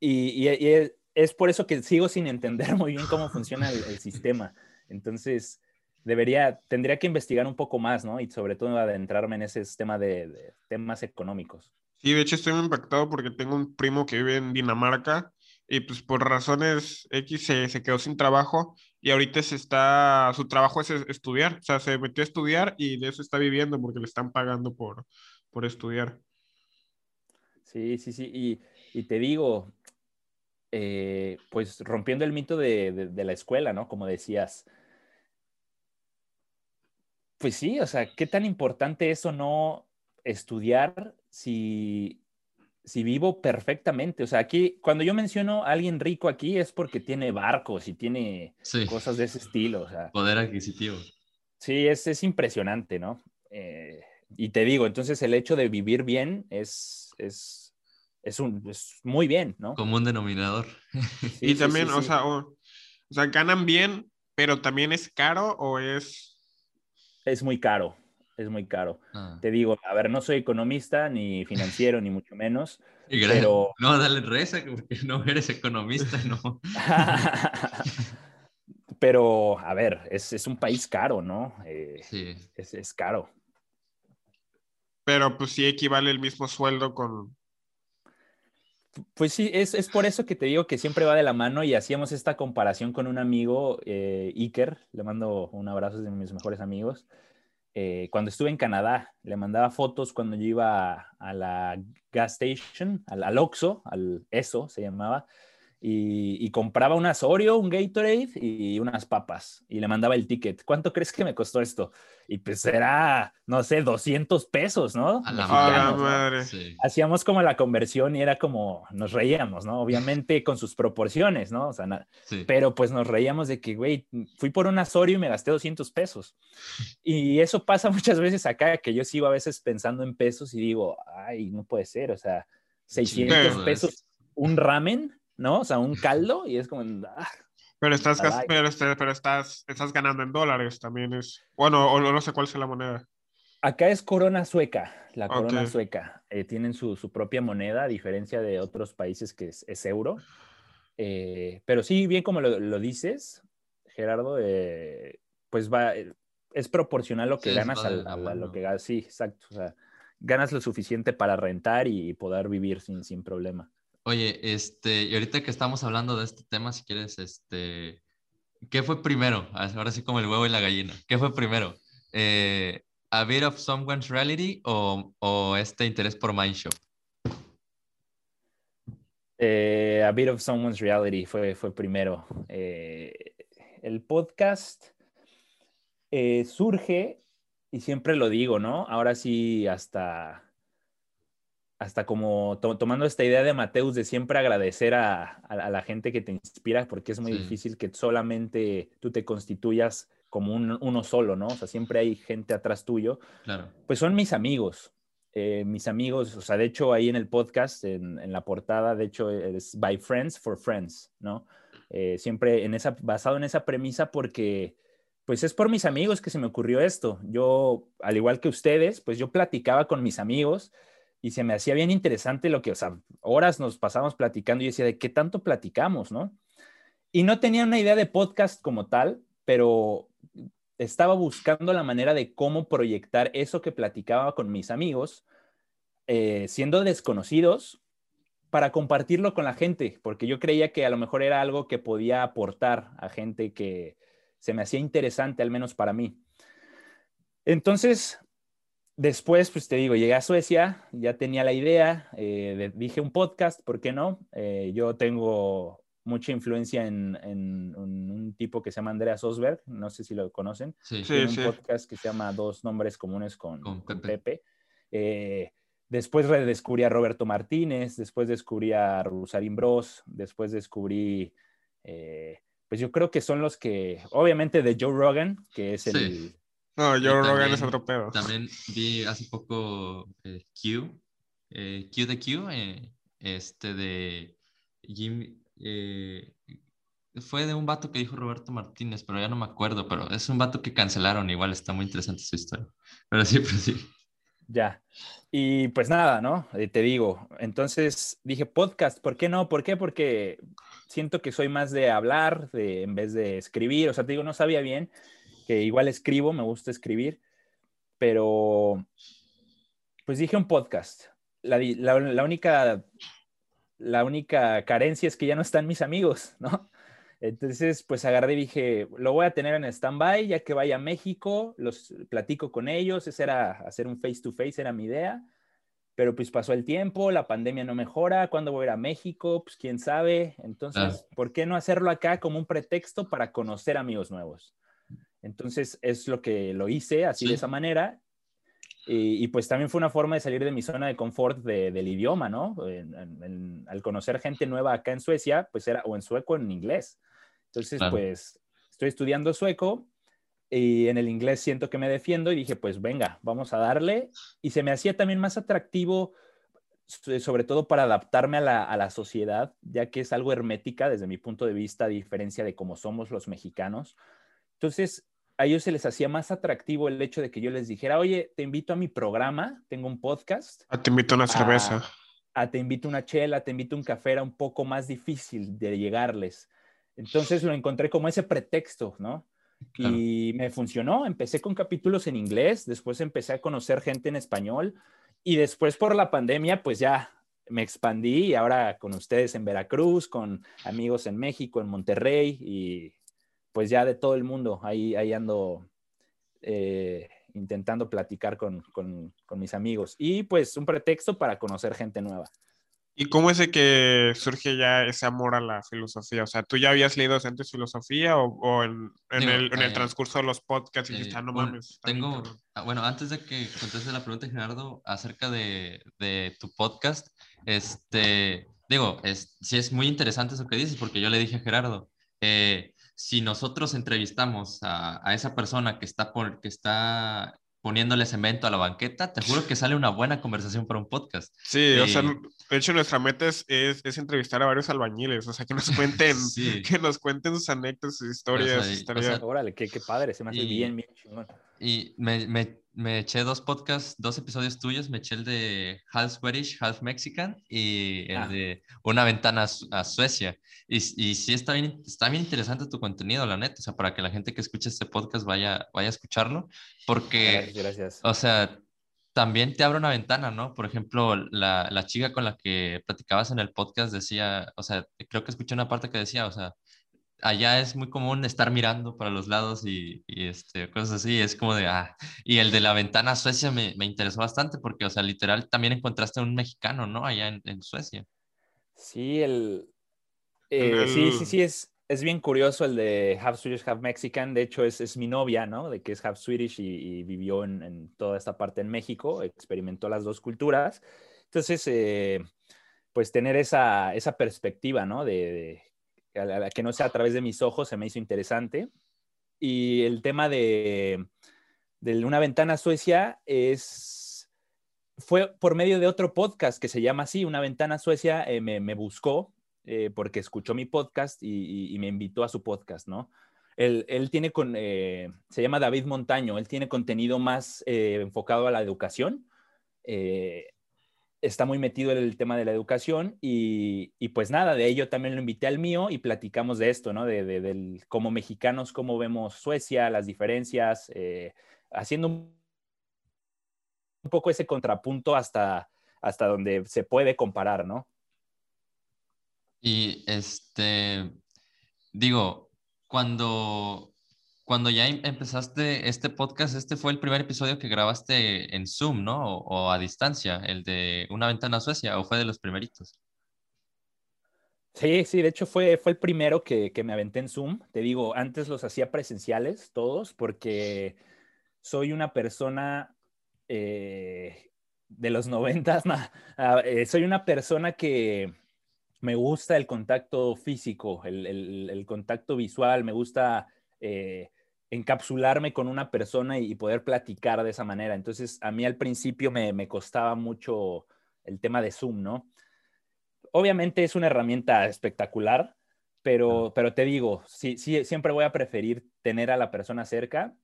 Y, y, es por eso que sigo sin entender muy bien cómo funciona el, sistema. Entonces, debería, tendría que investigar un poco más, ¿no? Y sobre todo adentrarme en ese sistema de, de temas económicos. Sí, de hecho estoy muy impactado porque tengo un primo que vive en Dinamarca y pues por razones X se, se, quedó sin trabajo y ahorita se está, su trabajo es estudiar, o sea, se metió a estudiar y de eso está viviendo porque le están pagando por, por estudiar. Sí, sí, sí, y, y te digo, eh, pues rompiendo el mito de, de, de la escuela, ¿no? Como decías, pues sí, o sea, ¿qué tan importante es o no estudiar si, si vivo perfectamente. O sea, aquí, cuando yo menciono a alguien rico aquí es porque tiene barcos y tiene cosas de ese estilo. O sea, Poder adquisitivo. Sí, es, es impresionante, ¿no? Eh, y te digo, entonces el hecho de vivir bien es, es, es, un, es muy bien, ¿no? Como un denominador. Sí, y también, o, sea, o, o sea, ganan bien, pero también es caro o es... Es muy caro es muy caro. Ah. Te digo, a ver, no soy economista ni financiero, ni mucho menos. pero... No, dale reza, porque no eres economista, no. pero, a ver, es, es, un país caro, ¿no? Eh, sí. Es, es, caro. Pero pues sí equivale el mismo sueldo con... Pues sí, es, es, por eso que te digo que siempre va de la mano y hacíamos esta comparación con un amigo, eh, Iker, le mando un abrazo, es de mis mejores amigos. Eh, cuando estuve en Canadá, le mandaba fotos cuando yo iba a, la gas station, al, al Oxxo, al ESO se llamaba, y, compraba un Asorio, un Gatorade y unas papas y le mandaba el ticket. ¿Cuánto crees que me costó esto? Y pues era, no sé, 200 pesos, ¿no? A la madre. Hacíamos como la conversión y era como, nos reíamos, ¿no? Obviamente con sus proporciones, ¿no? O sea, pero pues nos reíamos de que, güey, fui por un Asorio y me gasté 200 pesos. Y eso pasa muchas veces acá, que yo sigo a veces pensando en pesos y digo, ay, no puede ser, o sea, 600 pesos un ramen ¿no? O sea, un caldo y es como... Ah, pero estás, pero, este, pero, estás, estás ganando en dólares también es... Bueno, o no sé cuál es la moneda. Acá es corona sueca, la corona sueca. Eh, tienen su, su, propia moneda, a diferencia de otros países que es, es euro. Eh, pero sí, bien como lo, lo dices, Gerardo, eh, pues va, es proporcional lo que ganas a, lo que ganas. Sí, exacto. O sea, ganas lo suficiente para rentar y poder vivir sin, sin problema. Oye, este, y ahorita que estamos hablando de este tema, si quieres, este, ¿qué fue primero? Ahora sí como el huevo y la gallina. ¿Qué fue primero? Eh, ¿A bit of someone's reality o, o este interés por Mindshop? Eh, a bit of someone's reality fue, fue primero. Eh, el podcast eh, surge, y siempre lo digo, ¿no? Ahora sí, hasta hasta como tomando esta idea de Mateus de siempre agradecer a, la gente que te inspira, porque es muy difícil que solamente tú te constituyas como uno solo, ¿no? O sea, siempre hay gente atrás tuyo. Claro. Pues son mis amigos. Eh, mis amigos, o sea, de hecho ahí en el podcast, en, la portada, de hecho es By Friends for Friends, ¿no? Eh, siempre en esa, basado en esa premisa porque pues es por mis amigos que se me ocurrió esto. Yo, al igual que ustedes, pues yo platicaba con mis amigos y se me hacía bien interesante lo que, o sea, horas nos pasamos platicando y decía, ¿de qué tanto platicamos, no? Y no tenía una idea de podcast como tal, pero estaba buscando la manera de cómo proyectar eso que platicaba con mis amigos, eh, siendo desconocidos, para compartirlo con la gente, porque yo creía que a lo mejor era algo que podía aportar a gente que se me hacía interesante, al menos para mí. Entonces, Después, pues te digo, llegué a Suecia, ya tenía la idea, eh, dije un podcast, ¿por qué no? Eh, yo tengo mucha influencia en, en un, un tipo que se llama Andreas Osberg, no sé si lo conocen. Sí. Sí. Tiene un podcast que se llama Dos Nombres Comunes con, Con con Pepe. Pepe. Eh, después redescubrí a Roberto Martínez, después descubrí a Rosarín Bros, después descubrí, eh, pues yo creo que son los que, obviamente de Joe Rogan, que es el... No, Joe Rogan también- es otro pedo. También vi hace poco eh, Q, eh, Q de Q, eh, este de Jim, eh, fue de un vato que dijo Roberto Martínez, pero ya no me acuerdo, pero es un vato que cancelaron, igual está muy interesante su historia. Pero sí, pero sí. Ya. Y pues nada, ¿no? Eh, te digo, entonces dije podcast, ¿por qué no? ¿Por qué? Porque siento que soy más de hablar de, en vez de escribir. O sea, te digo, no sabía bien que igual escribo, me gusta escribir, pero pues dije un podcast. La, di- la- la única, la única carencia es que ya no están mis amigos, ¿no? Entonces, pues agarré y dije, lo voy a tener en stand-by, ya que vaya a México, los platico con ellos, ese era hacer un face-to-face, era mi idea, pero pues pasó el tiempo, la pandemia no mejora, ¿cuándo voy a ir a México? Pues quién sabe, entonces. ¿por qué no hacerlo acá como un pretexto para conocer amigos nuevos? Entonces, es lo que lo hice así Sí. de esa manera, y, y, pues también fue una forma de salir de mi zona de confort de- del idioma, ¿no? En- en- al conocer gente nueva acá en Suecia, pues era o en sueco o en inglés. Entonces, Claro. pues estoy estudiando sueco y en el inglés siento que me defiendo y dije, pues venga, vamos a darle. Y se me hacía también más atractivo, so- sobre todo para adaptarme a la, a la sociedad, ya que es algo hermética desde mi punto de vista, a diferencia de cómo somos los mexicanos. Entonces, a ellos se les hacía más atractivo el hecho de que yo les dijera, oye, te invito a mi programa, tengo un podcast, Ah, te invito a una cerveza. a te invito a una chela, te invito a un café, era un poco más difícil de llegarles. Entonces lo encontré como ese pretexto, ¿no? Claro. Y me funcionó. Empecé con capítulos en inglés, después empecé a conocer gente en español y después por la pandemia, pues ya me expandí y ahora con ustedes en Veracruz, con amigos en México, en Monterrey y pues ya de todo el mundo. Ahí, ahí ando eh, intentando platicar con, con, con mis amigos y pues un pretexto para conocer gente nueva. ¿Y cómo es de que surge ya ese amor a la filosofía? O sea, ¿tú ya habías leído antes filosofía o, o en, en Digo, el, en el eh, transcurso de los podcasts Eh, ah, no bueno, mames? tengo, cabrón"? ah, bueno, antes de que conteste la pregunta, Gerardo, acerca de, de tu podcast, este, digo, es, sí es muy interesante eso que dices, porque yo le dije a Gerardo, eh, si nosotros entrevistamos a, a esa persona que está, por, que está poniéndole cemento a la banqueta, te juro que sale una buena conversación para un podcast. Sí, o sea, Sí. de hecho nuestra meta es, es, es entrevistar a varios albañiles, o sea, que nos cuenten, Sí. que nos cuenten sus anécdotas, sus historias. o estaría- sea, Órale, qué, qué padre, se me hace Y- bien, bien chingón. Y me, me, me eché dos podcasts, dos episodios tuyos. Me eché el de Half Swedish, Half Mexican y el Ah. de Una ventana a, Su- a Suecia. Y, y sí está bien, está bien interesante tu contenido, la neta. O sea, para que la gente que escuche este podcast vaya, vaya a escucharlo. Porque, Gracias, gracias. o sea, también te abre una ventana, ¿no? Por ejemplo, la, la chica con la que platicabas en el podcast decía, o sea, creo que escuché una parte que decía, o sea, allá es muy común estar mirando para los lados y, y, este, cosas así, es como de, ah, y el de la ventana a Suecia me, me interesó bastante porque, o sea, literal, también encontraste un mexicano, ¿no? Allá en, en Suecia. Sí, el... eh, Sí, El- sí, sí, es, es bien curioso el de Half Swedish, Half Mexican. De hecho, es, es mi novia, ¿no? De que es Half Swedish y, y vivió en, en toda esta parte en México, experimentó las dos culturas. Entonces, eh, pues tener esa, esa perspectiva, ¿no? De, de- a la- que no sea a través de mis ojos se me hizo interesante. Y el tema de, de una ventana Suecia es fue por medio de otro podcast que se llama así, Una Ventana Suecia, eh, me, me buscó eh, porque escuchó mi podcast y, me invitó a su podcast, ¿no? Él, él tiene con, eh, se llama David Montaño, él tiene contenido más eh, enfocado a la educación. Está muy metido en el tema de la educación y, y pues nada, de ello también lo invité al mío y platicamos de esto, ¿no? De, de- del, como mexicanos, cómo vemos Suecia, las diferencias, eh, haciendo un un poco ese contrapunto hasta, hasta donde se puede comparar, ¿no? Y este, digo, cuando, cuando ya em- empezaste este podcast, este fue el primer episodio que grabaste en Zoom, ¿no? O, o a distancia, el de Una ventana a Suecia, o fue de los primeritos. Sí, sí, de hecho fue, fue el primero que, que me aventé en Zoom. Te digo, antes los hacía presenciales todos porque soy una persona eh, de los noventas, ah, eh, soy una persona que me gusta el contacto físico, el, el, contacto visual, me gusta eh, encapsularme con una persona y, poder platicar de esa manera. Entonces, a mí al principio me, me costaba mucho el tema de Zoom, ¿no? Obviamente es una herramienta espectacular, pero, pero te digo, sí, sí, siempre voy a preferir tener a la persona cerca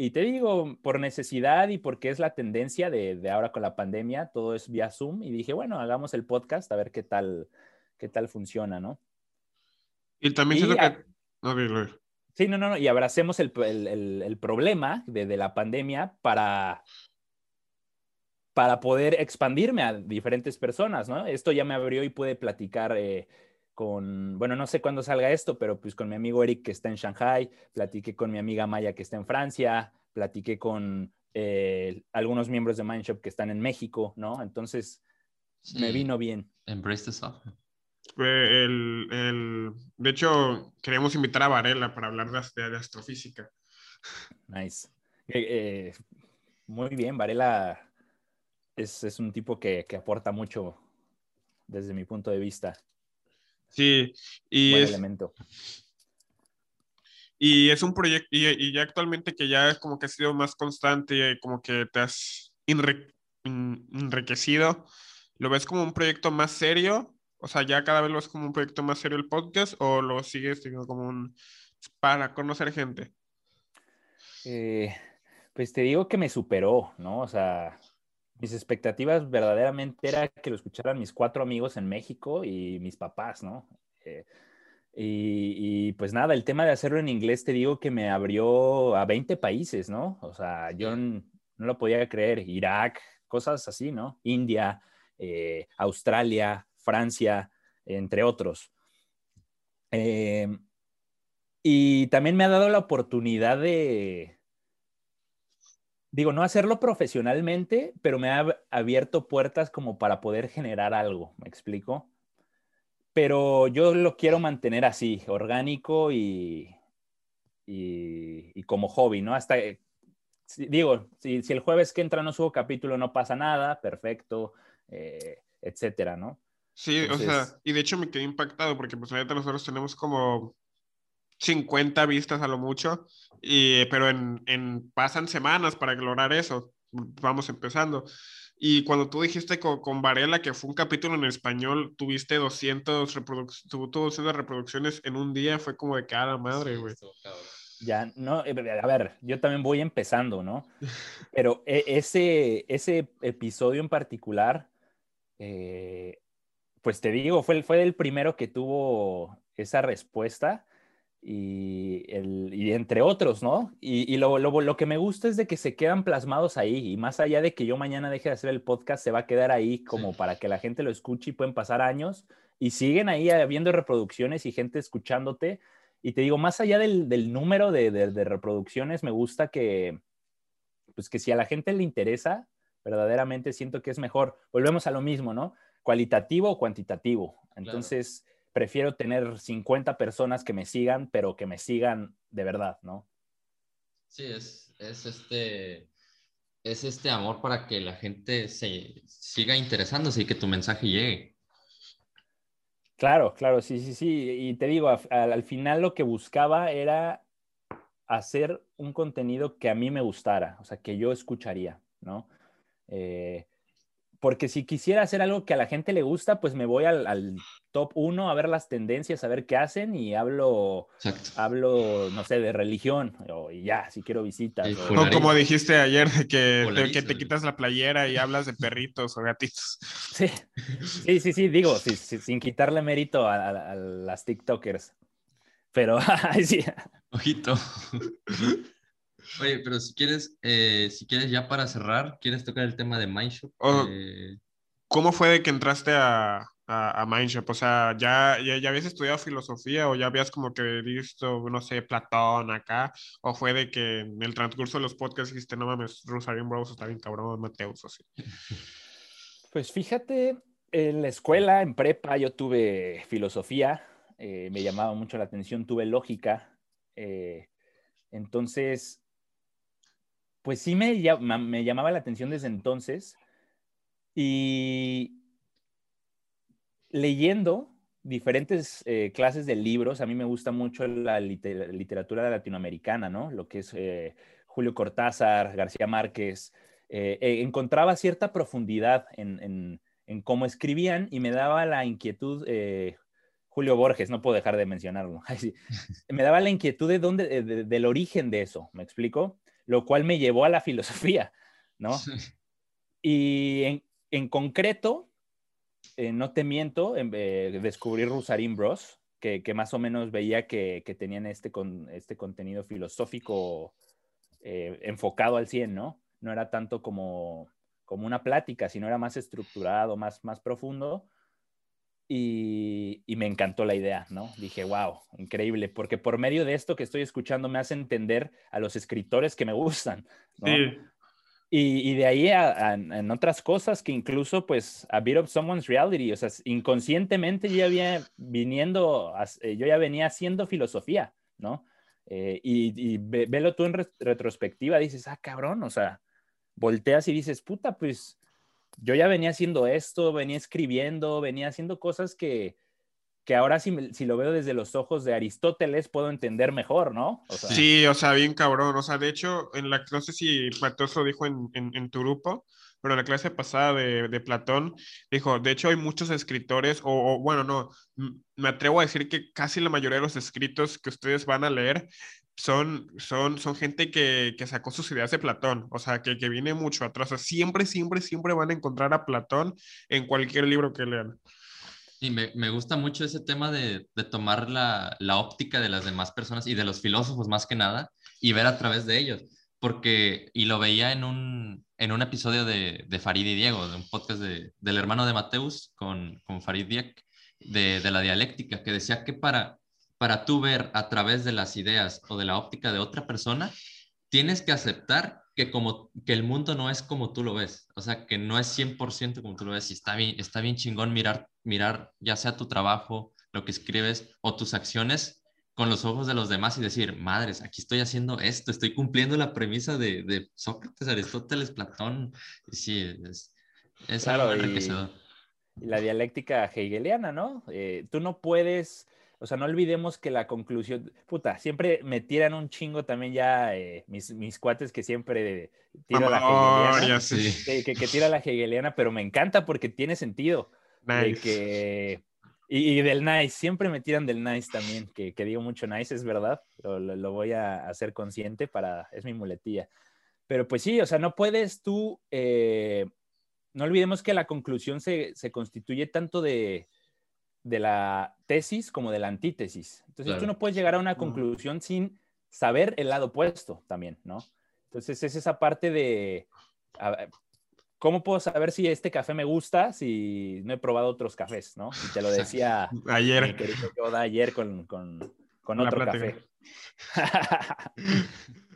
y te digo, por necesidad y porque es la tendencia de, ahora con la pandemia, todo es vía Zoom. Y dije, bueno, hagamos el podcast a ver qué tal, qué tal funciona, ¿no? Y también siento que... Sí, no, no, no. Y abracemos el, problema de, la pandemia para, para poder expandirme a diferentes personas, ¿no? Esto ya me abrió y pude platicar eh, con, bueno, no sé cuándo salga esto, pero pues con mi amigo Eric que está en Shanghai, platiqué con mi amiga Maya que está en Francia, platiqué con eh, algunos miembros de Mindshop que están en México, ¿no? Entonces, me vino bien. Embrace the software. El, el, de hecho, queríamos invitar a Varela para hablar de, de astrofísica. Nice. Eh, eh, muy bien, Varela es, es un tipo que, que aporta mucho desde mi punto de vista. Sí, y es, elemento. Y es un proyecto, y, ya actualmente que ya es como que ha sido más constante, como que te has enriquecido, ¿lo ves como un proyecto más serio? O sea, ya cada vez lo ves como un proyecto más serio el podcast o lo sigues como un para conocer gente? Eh, pues te digo que me superó, ¿no? O sea, mis expectativas verdaderamente era que lo escucharan mis cuatro amigos en México y mis papás, ¿no? Eh, y, pues nada, el tema de hacerlo en inglés te digo que me abrió a 20 países, ¿no? O sea, yo no, lo podía creer. Irak, cosas así, ¿no? India, eh, Australia, Francia, entre otros. Eh, y también me ha dado la oportunidad de, digo, no hacerlo profesionalmente, pero me ha abierto puertas como para poder generar algo, ¿me explico? Pero yo lo quiero mantener así, orgánico y, y, como hobby, ¿no? Hasta, digo, si, el jueves que entra no subo capítulo, no pasa nada, perfecto, eh, etcétera, ¿no? Sí, o sea, y de hecho me quedé impactado porque pues ahorita nosotros tenemos como 50 vistas a lo mucho, y, pero en, en, pasan semanas para lograr eso. Vamos empezando. Y cuando tú dijiste con, con, Varela que fue un capítulo en español, tuviste 200, reproduc tuvo 200 reproducciones en un día, fue como de cada madre, güey. Ya, no, eh, a ver, yo también voy empezando, ¿no? Pero e, ese, ese episodio en particular, eh, pues te digo, fue, fue el primero que tuvo esa respuesta y, el, y entre otros, ¿no? Y, y lo, lo, lo, que me gusta es de que se quedan plasmados ahí y más allá de que yo mañana deje de hacer el podcast, se va a quedar ahí como para que la gente lo escuche y pueden pasar años y siguen ahí habiendo reproducciones y gente escuchándote. Y te digo, más allá del, del número de, de, de, reproducciones, me gusta que, pues que si a la gente le interesa, verdaderamente siento que es mejor. Volvemos a lo mismo, ¿no? Cualitativo o cuantitativo. Entonces prefiero tener 50 personas que me sigan, pero que me sigan de verdad, ¿no? Sí, es, es este es este amor para que la gente se siga interesándose y que tu mensaje llegue. Claro, claro, sí, sí, sí. Y te digo, al, final lo que buscaba era hacer un contenido que a mí me gustara, o sea, que yo escucharía, ¿no? Eh, porque si quisiera hacer algo que a la gente le gusta, pues me voy al, top 1 a ver las tendencias, a ver qué hacen y hablo, hablo no sé, de religión, o, y ya, si quiero visitas. O, como dijiste ayer, que te, que te quitas la playera y hablas de perritos o gatitos. Sí, sí, sí, sí digo, sin quitarle mérito a, a las TikTokers. Pero, sí. Ojito. Oye, pero si quieres, eh, si quieres ya para cerrar, ¿quieres tocar el tema de Mindshop? Oh, eh, ¿Cómo fue de que entraste a, a, Mindshop? O sea, ¿ya, ya, habías estudiado filosofía o ya habías como que visto, no sé, Platón acá? ¿O fue de que en el transcurso de los podcasts dijiste, no mames, Rosarian Bros está bien cabrón, Mateus, así? Pues fíjate En la escuela, en prepa, yo tuve filosofía, eh, me llamaba mucho la atención, tuve lógica. eh, entonces, pues sí me, me llamaba la atención desde entonces. Y leyendo diferentes eh, clases de libros, a mí me gusta mucho la liter- literatura latinoamericana, ¿no? Lo que es eh, Julio Cortázar, García Márquez. eh, eh, encontraba cierta profundidad en, en- cómo escribían y me daba la inquietud, Julio Borges, no puedo dejar de mencionarlo, me daba la inquietud de dónde, de- de- del origen de eso, ¿me explico? Lo cual me llevó a la filosofía, ¿no? Y en, en concreto, eh, no te miento, eh, descubrí Rusarín Bros, que, que más o menos veía que, que tenían este, con, este contenido filosófico eh, enfocado al 100, ¿no? No era tanto como, como una plática, sino era más estructurado, más, más profundo. Y, y me encantó la idea, ¿no? Dije, wow, increíble, porque por medio de esto que estoy escuchando me hace entender a los escritores que me gustan, ¿no? Sí, Y, y de ahí a, a- en otras cosas que incluso, pues, a bit of someone's reality, o sea, inconscientemente yo ya había viniendo, eh, yo ya venía haciendo filosofía, ¿no? Eh, y, y ve- velo tú en re- retrospectiva, dices, ah, cabrón, o sea, volteas y dices, puta, pues, yo ya venía haciendo esto, venía escribiendo, venía haciendo cosas que, que ahora si, si lo veo desde los ojos de Aristóteles puedo entender mejor, ¿no? O sea, Sí, o sea, bien cabrón. O sea, de hecho, en la, no sé si Mateos lo dijo en, en, tu grupo, pero en la clase pasada de, de Platón, dijo, de hecho hay muchos escritores, o, bueno, no, me atrevo a decir que casi la mayoría de los escritos que ustedes van a leer son, son, son gente que, que sacó sus ideas de Platón, o sea, que, que viene mucho atrás. O siempre, siempre, siempre van a encontrar a Platón en cualquier libro que lean. Y me, me gusta mucho ese tema de, de tomar la, la óptica de las demás personas y de los filósofos más que nada y ver a través de ellos. Porque, y lo veía en un, en un episodio de, de Farid y Diego, de un podcast de, del hermano de Mateus con, con Farid Diek, de, de la dialéctica, que decía que para, para tú ver a través de las ideas o de la óptica de otra persona, tienes que aceptar que, como, que el mundo no es como tú lo ves, o sea, que no es 100% como tú lo ves y está bien, está bien chingón mirar, mirar ya sea tu trabajo, lo que escribes o tus acciones con los ojos de los demás y decir, madres, aquí estoy haciendo esto, estoy cumpliendo la premisa de, de Sócrates, Aristóteles, Platón. Y sí, es, es Claro, algo y- enriquecedor. y la dialéctica hegeliana, ¿no? Eh, tú no puedes, o sea, no olvidemos que la conclusión, puta, siempre me tiran un chingo también ya eh, mis, mis cuates que siempre tiro la Mamador, hegeliana. Sí. que, que, que tira la hegeliana, pero me encanta porque tiene sentido. de Nice. que, y, y del nice, siempre me tiran del nice también, que, que digo mucho nice, es verdad, lo, lo- lo voy a hacer consciente para, es mi muletilla. Pero pues sí, o sea, no puedes tú, eh, no olvidemos que la conclusión se, se constituye tanto de, de la tesis como de la antítesis. Entonces Claro. tú no puedes llegar a una conclusión sin saber el lado opuesto también, ¿no? Entonces es esa parte de, ver, ¿cómo puedo saber si este café me gusta si no he probado otros cafés, ¿no? Y te lo decía mi Ayer. querido Yoda ayer con, con, con otro plática. café.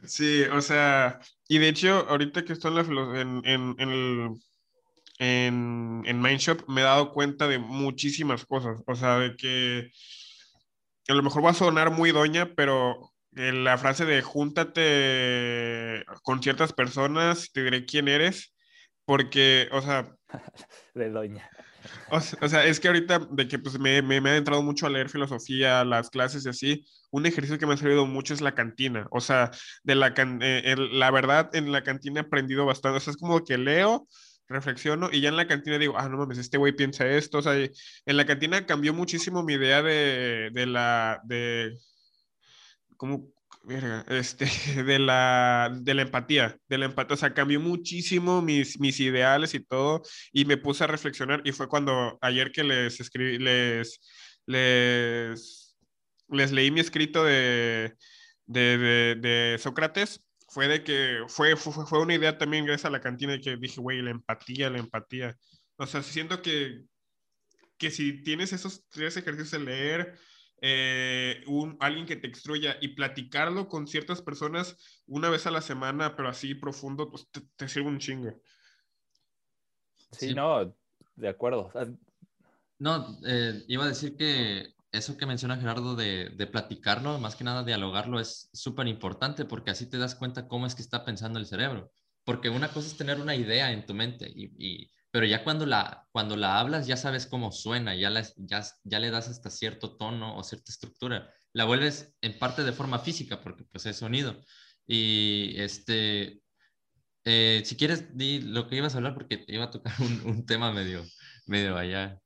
Sí, o sea, y de hecho, ahorita que estoy en, la en, en, en el, en, en Mindshop, me he dado cuenta de muchísimas cosas. O sea, de que a lo mejor va a sonar muy doña, pero la frase de júntate con ciertas personas, te diré quién eres, porque, o sea, de doña. o sea, es que ahorita de que pues me, me, me he adentrado mucho a leer filosofía, las clases y así, un ejercicio que me ha servido mucho es la cantina. O sea, de la, can- eh, el- la verdad, en la cantina he aprendido bastante. O sea, es como que leo, reflexiono y ya en la cantina digo, ah, no mames, este güey piensa esto. O sea, en la cantina cambió muchísimo mi idea de, de la, de, ¿cómo? Este, de la, de la empatía, de la empatía, o sea, cambió muchísimo mis, mis ideales y todo, y me puse a reflexionar, y fue cuando ayer que les escribí, les, les, les leí mi escrito de, de, de Sócrates, fue de que fue, fue, fue una idea también gracias a la cantina, que dije, güey, la empatía, la empatía, o sea, siento que, que si tienes esos tres ejercicios de leer, eh, un, alguien que te extruya y platicarlo con ciertas personas una vez a la semana, pero así profundo, pues te, te sirve un chingo. Sí, Sí. no, de acuerdo. No, eh, iba a decir que eso que menciona Gerardo de, de platicarlo, más que nada dialogarlo, es súper importante porque así te das cuenta cómo es que está pensando el cerebro. Porque una cosa es tener una idea en tu mente, y, pero ya cuando la, cuando la hablas ya sabes cómo suena, ya, ya, ya le das hasta cierto tono o cierta estructura. La vuelves en parte de forma física porque pues es sonido. Y este, eh, si quieres, di lo que ibas a hablar porque iba a tocar un, un tema medio, medio allá.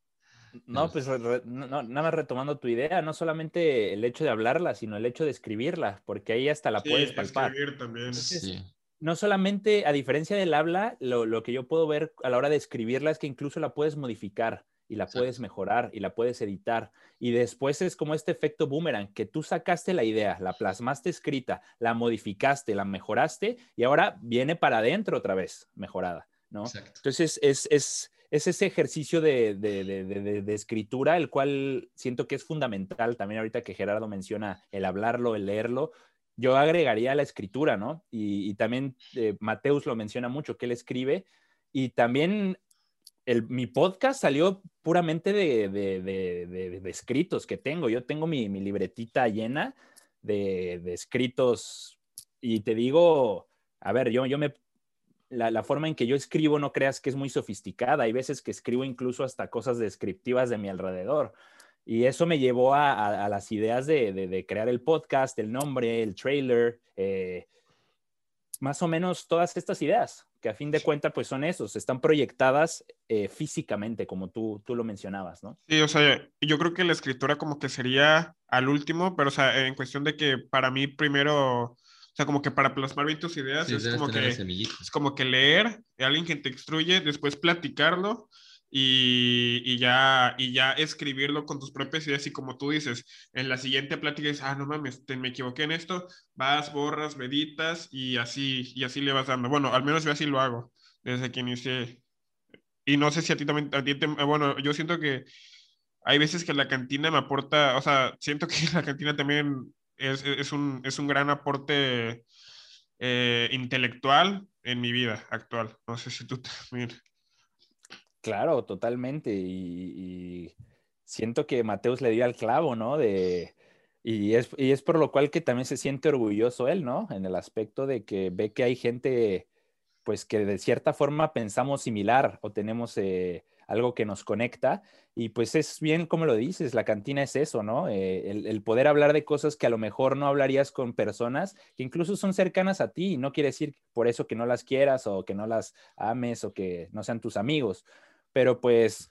No, pues nada más retomando tu idea, no solamente el hecho de hablarla, sino el hecho de escribirla, porque ahí hasta la puedes palpar. Escribir también. sí no solamente, a diferencia del habla, lo, que yo puedo ver a la hora de escribirla es que incluso la puedes modificar y la puedes mejorar y la puedes editar. Y después es como este efecto boomerang, que tú sacaste la idea, la plasmaste escrita, la modificaste, la mejoraste y ahora viene para adentro otra vez mejorada, ¿no? Entonces es, es, ese ejercicio de, de, escritura, el cual siento que es fundamental también ahorita que Gerardo menciona el hablarlo, el leerlo, yo agregaría la escritura, ¿no? Y, también eh, Mateus lo menciona mucho, que él escribe. Y también el, mi podcast salió puramente de, escritos que tengo. Yo tengo mi, libretita llena de, escritos y te digo, a ver, yo, yo me... La, la, forma en que yo escribo no creas que es muy sofisticada. Hay veces que escribo incluso hasta cosas descriptivas de mi alrededor. Y eso me llevó a, las ideas de, crear el podcast, el nombre, el trailer, eh, más o menos todas estas ideas, que a fin de cuentas pues son esos, están proyectadas eh, físicamente, como tú, tú lo mencionabas, ¿no? Sí, o sea, yo creo que la escritura como que sería al último, pero o sea, en cuestión de que para mí primero, o sea, como que para plasmar bien tus ideas, es, como que, es como que leer, alguien que te instruye, después platicarlo y, ya, y ya escribirlo con tus propias ideas y como tú dices, en la siguiente plática dices, ah, no mames, me equivoqué en esto, vas, borras, meditas y así, y así le vas dando. Bueno, al menos yo así lo hago desde que inicié. Y no sé si a ti también, a ti bueno, yo siento que hay veces que la cantina me aporta, o sea, siento que la cantina también es, es, un, es un gran aporte eh, intelectual en mi vida actual. No sé si tú también. Claro, totalmente. Y, siento que Mateus le dio al clavo, ¿no? De, y, es, y es por lo cual que también se siente orgulloso él, ¿no? En el aspecto de que ve que hay gente, pues que de cierta forma pensamos similar o tenemos eh, algo que nos conecta. Y pues es bien como lo dices, la cantina es eso, ¿no? Eh, el, poder hablar de cosas que a lo mejor no hablarías con personas que incluso son cercanas a ti. No quiere decir por eso que no las quieras o que no las ames o que no sean tus amigos pero pues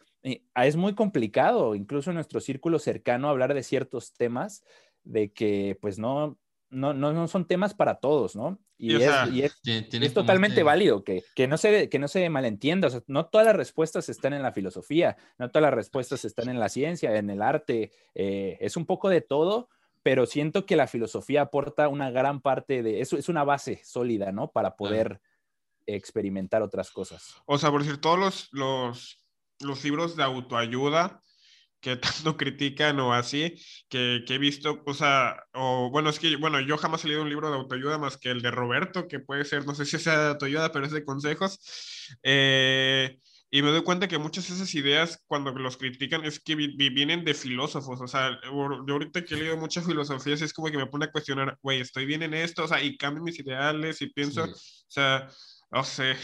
ah, es muy complicado, incluso en nuestro círculo cercano, hablar de ciertos temas de que pues no, no, no, son temas para todos, ¿no? Y, es, totalmente válido que, que, no se, que no se malentienda, o sea, no todas las respuestas están en la filosofía, no todas las respuestas están en la ciencia, en el arte, eh, es un poco de todo, pero siento que la filosofía aporta una gran parte de eso, es una base sólida, ¿no? Para poder experimentar otras cosas. O sea, por decir, todos los, los, los libros de autoayuda que tanto critican o así, que, que, he visto, o sea, o bueno, es que, bueno, yo jamás he leído un libro de autoayuda más que el de Roberto, que puede ser, no sé si sea de autoayuda, pero es de consejos. Eh, y me doy cuenta que muchas de esas ideas, cuando los critican, es que vienen de filósofos. O sea, yo ahorita que he leído muchas filosofías, es como que me pone a cuestionar, güey, estoy bien en esto, o sea, y cambio mis ideales y pienso, o sea, no sé.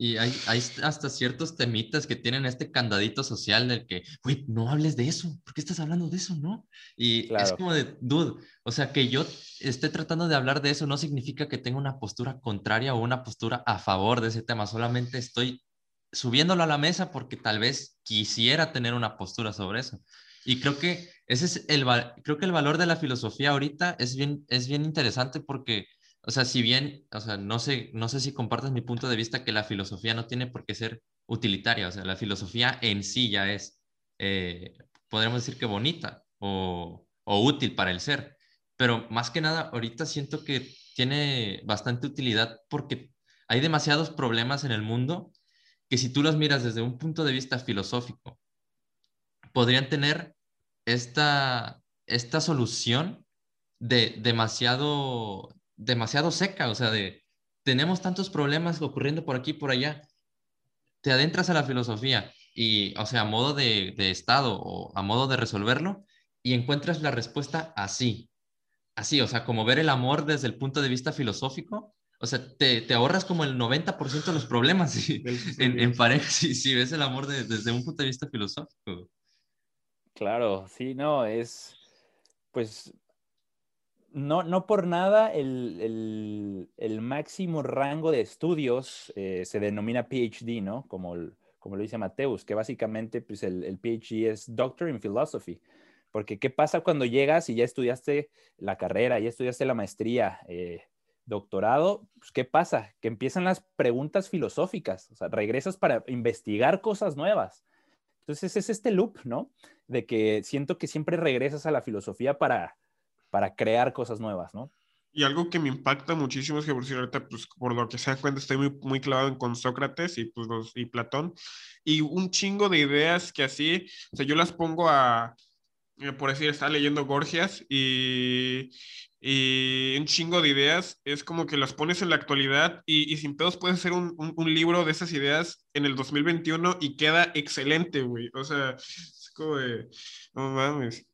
Y hay, hay, hasta ciertos temitas que tienen este candadito social del que, güey, no hables de eso, ¿por qué estás hablando de eso, no? Y es como de, dude, o sea, que yo esté tratando de hablar de eso no significa que tenga una postura contraria o una postura a favor de ese tema, solamente estoy subiéndolo a la mesa porque tal vez quisiera tener una postura sobre eso. Y creo que ese es el, creo que el valor de la filosofía ahorita es bien, es bien interesante porque o sea, si bien, o sea, no sé, no sé si compartes mi punto de vista que la filosofía no tiene por qué ser utilitaria, o sea, la filosofía en sí ya es, eh, podríamos decir que bonita o, o útil para el ser, pero más que nada, ahorita siento que tiene bastante utilidad porque hay demasiados problemas en el mundo que si tú los miras desde un punto de vista filosófico, podrían tener esta, esta solución de demasiado demasiado seca, o sea, de tenemos tantos problemas ocurriendo por aquí y por allá. Te adentras a la filosofía y, o sea, a modo de, de estado o a modo de resolverlo, y encuentras la respuesta así, así, o sea, como ver el amor desde el punto de vista filosófico, o sea, te, te ahorras como el 90% de los problemas en, en, pareja si, si, ves el amor desde un punto de vista filosófico. Claro, sí, no, es, pues, no, no por nada el, el, el máximo rango de estudios eh, se denomina PhD, ¿no? Como, como lo dice Mateus, que básicamente pues el, el PhD es Doctor in Philosophy. Porque ¿qué pasa cuando llegas y ya estudiaste la carrera, ya estudiaste la maestría, eh, doctorado? Pues, ¿Qué pasa? Que empiezan las preguntas filosóficas, o sea, regresas para investigar cosas nuevas. Entonces es este loop, ¿no? De que siento que siempre regresas a la filosofía para, para crear cosas nuevas, ¿no? Y algo que me impacta muchísimo es que por si ahorita, pues por lo que se dan cuenta, estoy muy, muy clavado en con Sócrates y, pues, los, y Platón. Y un chingo de ideas que así, o sea, yo las pongo a, eh, por decir, está leyendo Gorgias y, y, un chingo de ideas, es como que las pones en la actualidad y, y sin pedos puedes hacer un, un, un, libro de esas ideas en el 2021 y queda excelente, güey. O sea, es como de, no mames.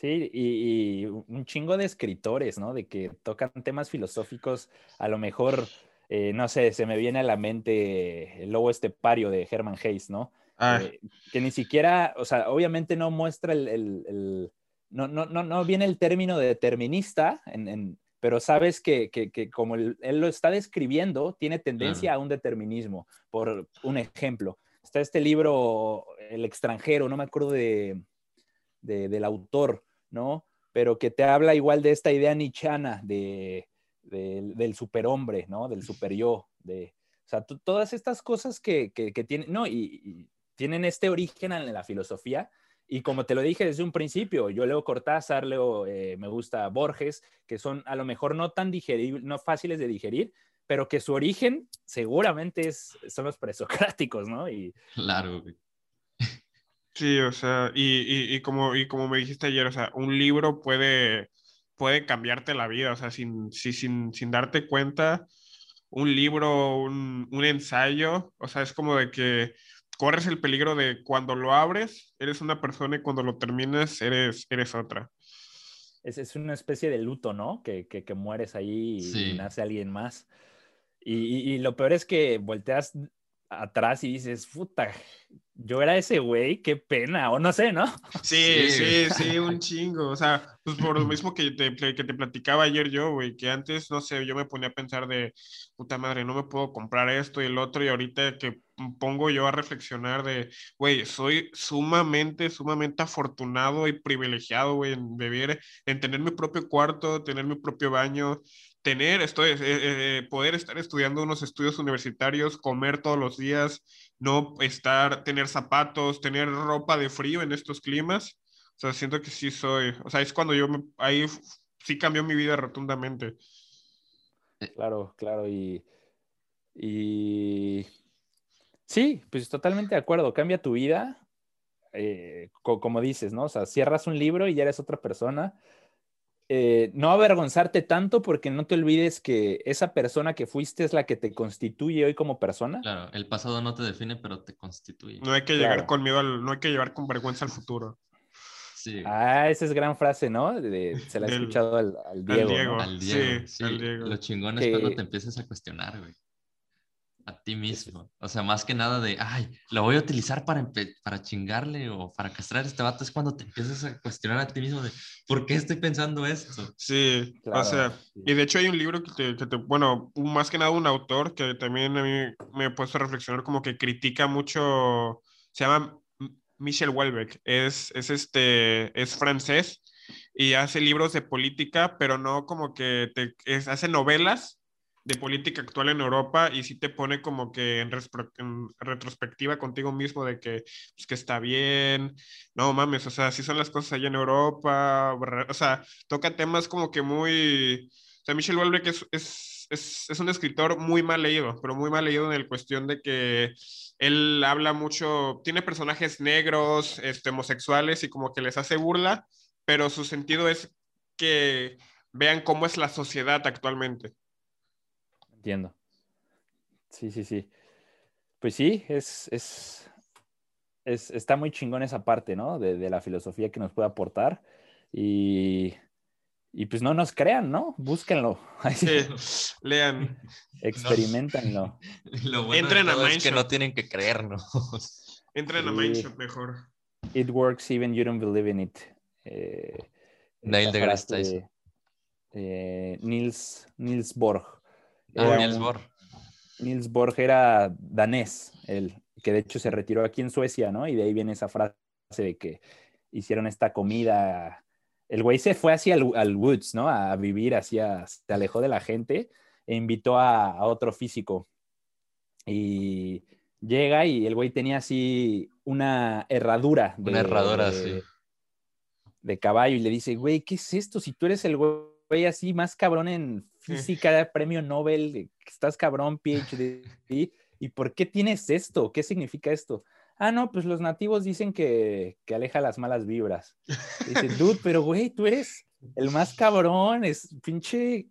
Sí, y, y, un chingo de escritores, ¿no? De que tocan temas filosóficos, a lo mejor, eh, no sé, se me viene a la mente el lobo estepario de Herman Hayes, ¿no? Ah. Eh, que ni siquiera, o sea, obviamente no muestra el, el, el no, no, no, no, viene el término de determinista, en, en, pero sabes que, que, que como él, él, lo está describiendo, tiene tendencia claro. a un determinismo. Por un ejemplo, está este libro, El extranjero, no me acuerdo de, de, del autor, ¿no? Pero que te habla igual de esta idea nichana de, de, del superhombre, ¿no? Del super yo, de, o sea, todas estas cosas que, que, que tienen, no, y, tienen este origen en la filosofía. Y como te lo dije desde un principio, yo leo Cortázar, leo, eh, me gusta Borges, que son a lo mejor no tan digeribles, no fáciles de digerir, pero que su origen seguramente es, son los presocráticos, ¿no? Y, claro. Sí, o sea, y, y, y, como, y como me dijiste ayer, o sea, un libro puede, puede cambiarte la vida, o sea, sin, sin, sin darte cuenta, un libro, un, un ensayo, o sea, es como de que corres el peligro de cuando lo abres, eres una persona y cuando lo terminas, eres, eres otra. Es, es una especie de luto, ¿no? Que, que, que mueres ahí y, sí. y, nace alguien más. Y, y, y, lo peor es que volteas atrás y dices, puta, yo era ese güey, qué pena, o no sé, ¿no? Sí, sí, sí, sí, un chingo. O sea, pues por lo mismo que te, que te platicaba ayer yo, güey, que antes, no sé, yo me ponía a pensar de, puta madre, no me puedo comprar esto y el otro, y ahorita que pongo yo a reflexionar de, güey, soy sumamente, sumamente afortunado y privilegiado, güey, en vivir, en tener mi propio cuarto, tener mi propio baño, tener, esto es, eh, eh, poder estar estudiando unos estudios universitarios, comer todos los días, no estar, tener zapatos, tener ropa de frío en estos climas. O sea, siento que sí soy, o sea, es cuando yo me, ahí sí cambió mi vida rotundamente. Claro, claro, y, y sí, pues totalmente de acuerdo, cambia tu vida, eh, co como dices, ¿no? O sea, cierras un libro y ya eres otra persona eh, no avergonzarte tanto porque no te olvides que esa persona que fuiste es la que te constituye hoy como persona. Claro, el pasado no te define, pero te constituye. No hay que llegar claro. con miedo, al, no hay que llevar con vergüenza al futuro. Sí. Ah, esa es gran frase, ¿no? De, se la he escuchado al, al Diego. Al Diego, ¿no? al Diego. Sí, sí. Al Diego. Lo chingón es que... cuando te empiezas a cuestionar, güey a ti mismo. O sea, más que nada de, ay, lo voy a utilizar para, para chingarle o para castrar a este vato, es cuando te empiezas a cuestionar a ti mismo de, ¿por qué estoy pensando esto? Sí, claro. o sea, y de hecho hay un libro que te, que te, bueno, más que nada un autor que también a mí me he puesto a reflexionar como que critica mucho, se llama Michel Houellebecq, es, es, este, es francés y hace libros de política, pero no como que te, es, hace novelas de política actual en Europa y sí te pone como que en, en retrospectiva contigo mismo de que, pues, que está bien, no mames, o sea, sí son las cosas allá en Europa, o sea, toca temas como que muy, o sea, Michel Houellebecq es, es, es, es un escritor muy mal leído, pero muy mal leído en el cuestión de que él habla mucho, tiene personajes negros, este, homosexuales y como que les hace burla, pero su sentido es que vean cómo es la sociedad actualmente. Entiendo. Sí, sí, sí. Pues sí, es, es, es, está muy chingón esa parte, ¿no? De, de la filosofía que nos puede aportar. Y, y pues no nos crean, ¿no? Búsquenlo. Sí, lean. Experimentenlo. Lo bueno Entren a es que Mindshop. no tienen que creernos. Entren a. Mindshop mejor. It works even you don't believe in it. Eh, Neil deGrasse Tyson. de, eh, Niels, Niels Borg. Ah, Niels un- Bohr. Niels Borg era danés, él, que de hecho se retiró aquí en Suecia, ¿no? Y de ahí viene esa frase de que hicieron esta comida. El güey se fue hacia el, al Woods, ¿no? A vivir hacia, se alejó de la gente e invitó a, a otro físico. Y llega y el güey tenía así una herradura. de- Una herradura, de- sí. De caballo y le dice, güey, ¿qué es esto? Si tú eres el güey así más cabrón en física, premio Nobel, estás cabrón, PhD, ¿y por qué tienes esto? ¿Qué significa esto? Ah, no, pues los nativos dicen que, que aleja las malas vibras. Dice, dude, pero güey, tú eres el más cabrón, es pinche.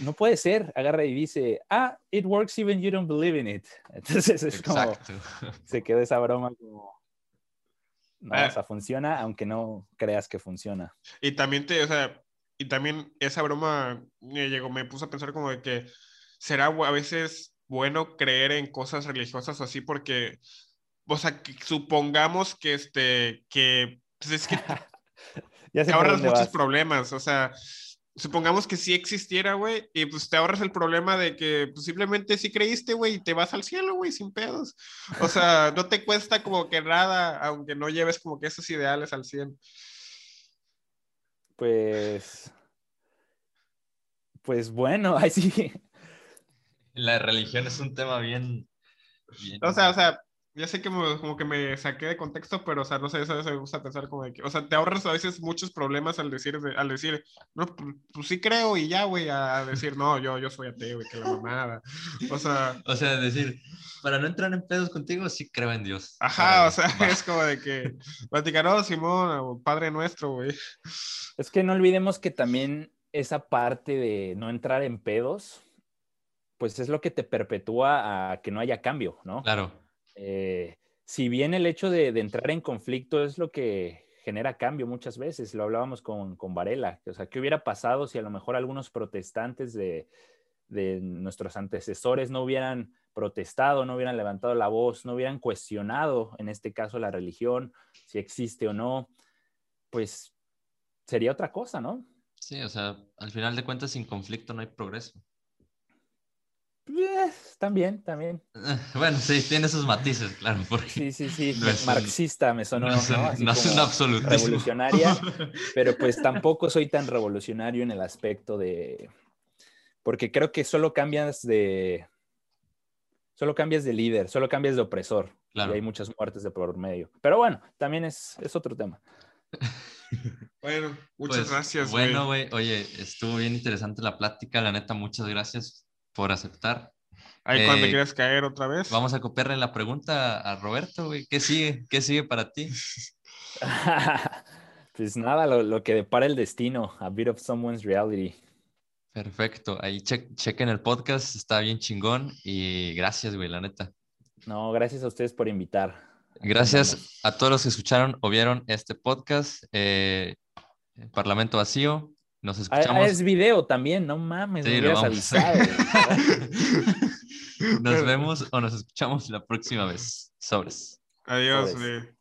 No puede ser. Agarra y dice, ah, it works even you don't believe in it. Entonces es como, se quedó esa broma como. No, Ah. o sea, funciona aunque no creas que funciona. Y también te, o sea, y también esa broma me llegó, me puso a pensar como de que será a veces bueno creer en cosas religiosas o así porque, o sea, que supongamos que este, que, pues es que Ya te ahorras muchos vas. problemas, o sea, supongamos que sí existiera, güey, y pues te ahorras el problema de que pues, simplemente sí creíste, güey, y te vas al cielo, güey, sin pedos. O sea, no te cuesta como que nada, aunque no lleves como que esos ideales al 100. Pues. Pues bueno, ahí sí. La religión es un tema bien. bien- O sea, o sea, ya sé que me- como que me saqué de contexto, pero, o sea, no sé, eso me gusta pensar como de que, o sea, te ahorras a veces muchos problemas al decir, de- al decir, no, pues, pues sí creo y ya, güey, a decir, no, yo, yo soy ateo y que la mamada. O sea, O sea, decir, para no entrar en pedos contigo, sí creo en Dios. ajá, o sea, va. es como de que, Vaticano, Simón, o Padre Nuestro, güey. Es que no olvidemos que también esa parte de no entrar en pedos, pues es lo que te perpetúa a que no haya cambio, ¿no? Claro. Eh, si bien el hecho de, de entrar en conflicto es lo que genera cambio muchas veces, lo hablábamos con, con Varela, o sea, ¿qué hubiera pasado si a lo mejor algunos protestantes de, de nuestros antecesores no hubieran protestado, no hubieran levantado la voz, no hubieran cuestionado, en este caso, la religión, si existe o no? Pues sería otra cosa, ¿no? Sí, o sea, al final de cuentas, sin conflicto no hay progreso. Eh, también, también. Bueno, sí, tiene sus matices, claro, porque Sí, sí, sí. No es un- Marxista me sonó, no es un, ¿no? Así no es un absolutismo. revolucionaria, pero pues tampoco soy tan revolucionario en el aspecto de... Porque creo que solo cambias de... Solo cambias de líder, solo cambias de opresor. Claro. Y hay muchas muertes de por medio. Pero bueno, también es, es otro tema. Bueno, muchas Pues, gracias. Bueno, güey, oye, estuvo bien interesante la plática, la neta, muchas gracias por aceptar. Ahí cuando eh, quieras caer otra vez. Vamos a copiarle la pregunta a Roberto, güey. ¿Qué sigue? ¿Qué sigue para ti? pues nada, lo, lo que depara el destino, a bit of someone's reality. Perfecto. Ahí che- chequen el podcast, está bien chingón. Y gracias, güey, la neta. No, gracias a ustedes por invitar. Gracias a todos los que escucharon o vieron este podcast. eh, Parlamento Vacío. Nos Ah, escuchamos. es video también, no mames, Sí, me hubieras avisado. Nos vemos o nos escuchamos la próxima vez. Sobres. Adiós, Sobres. güey.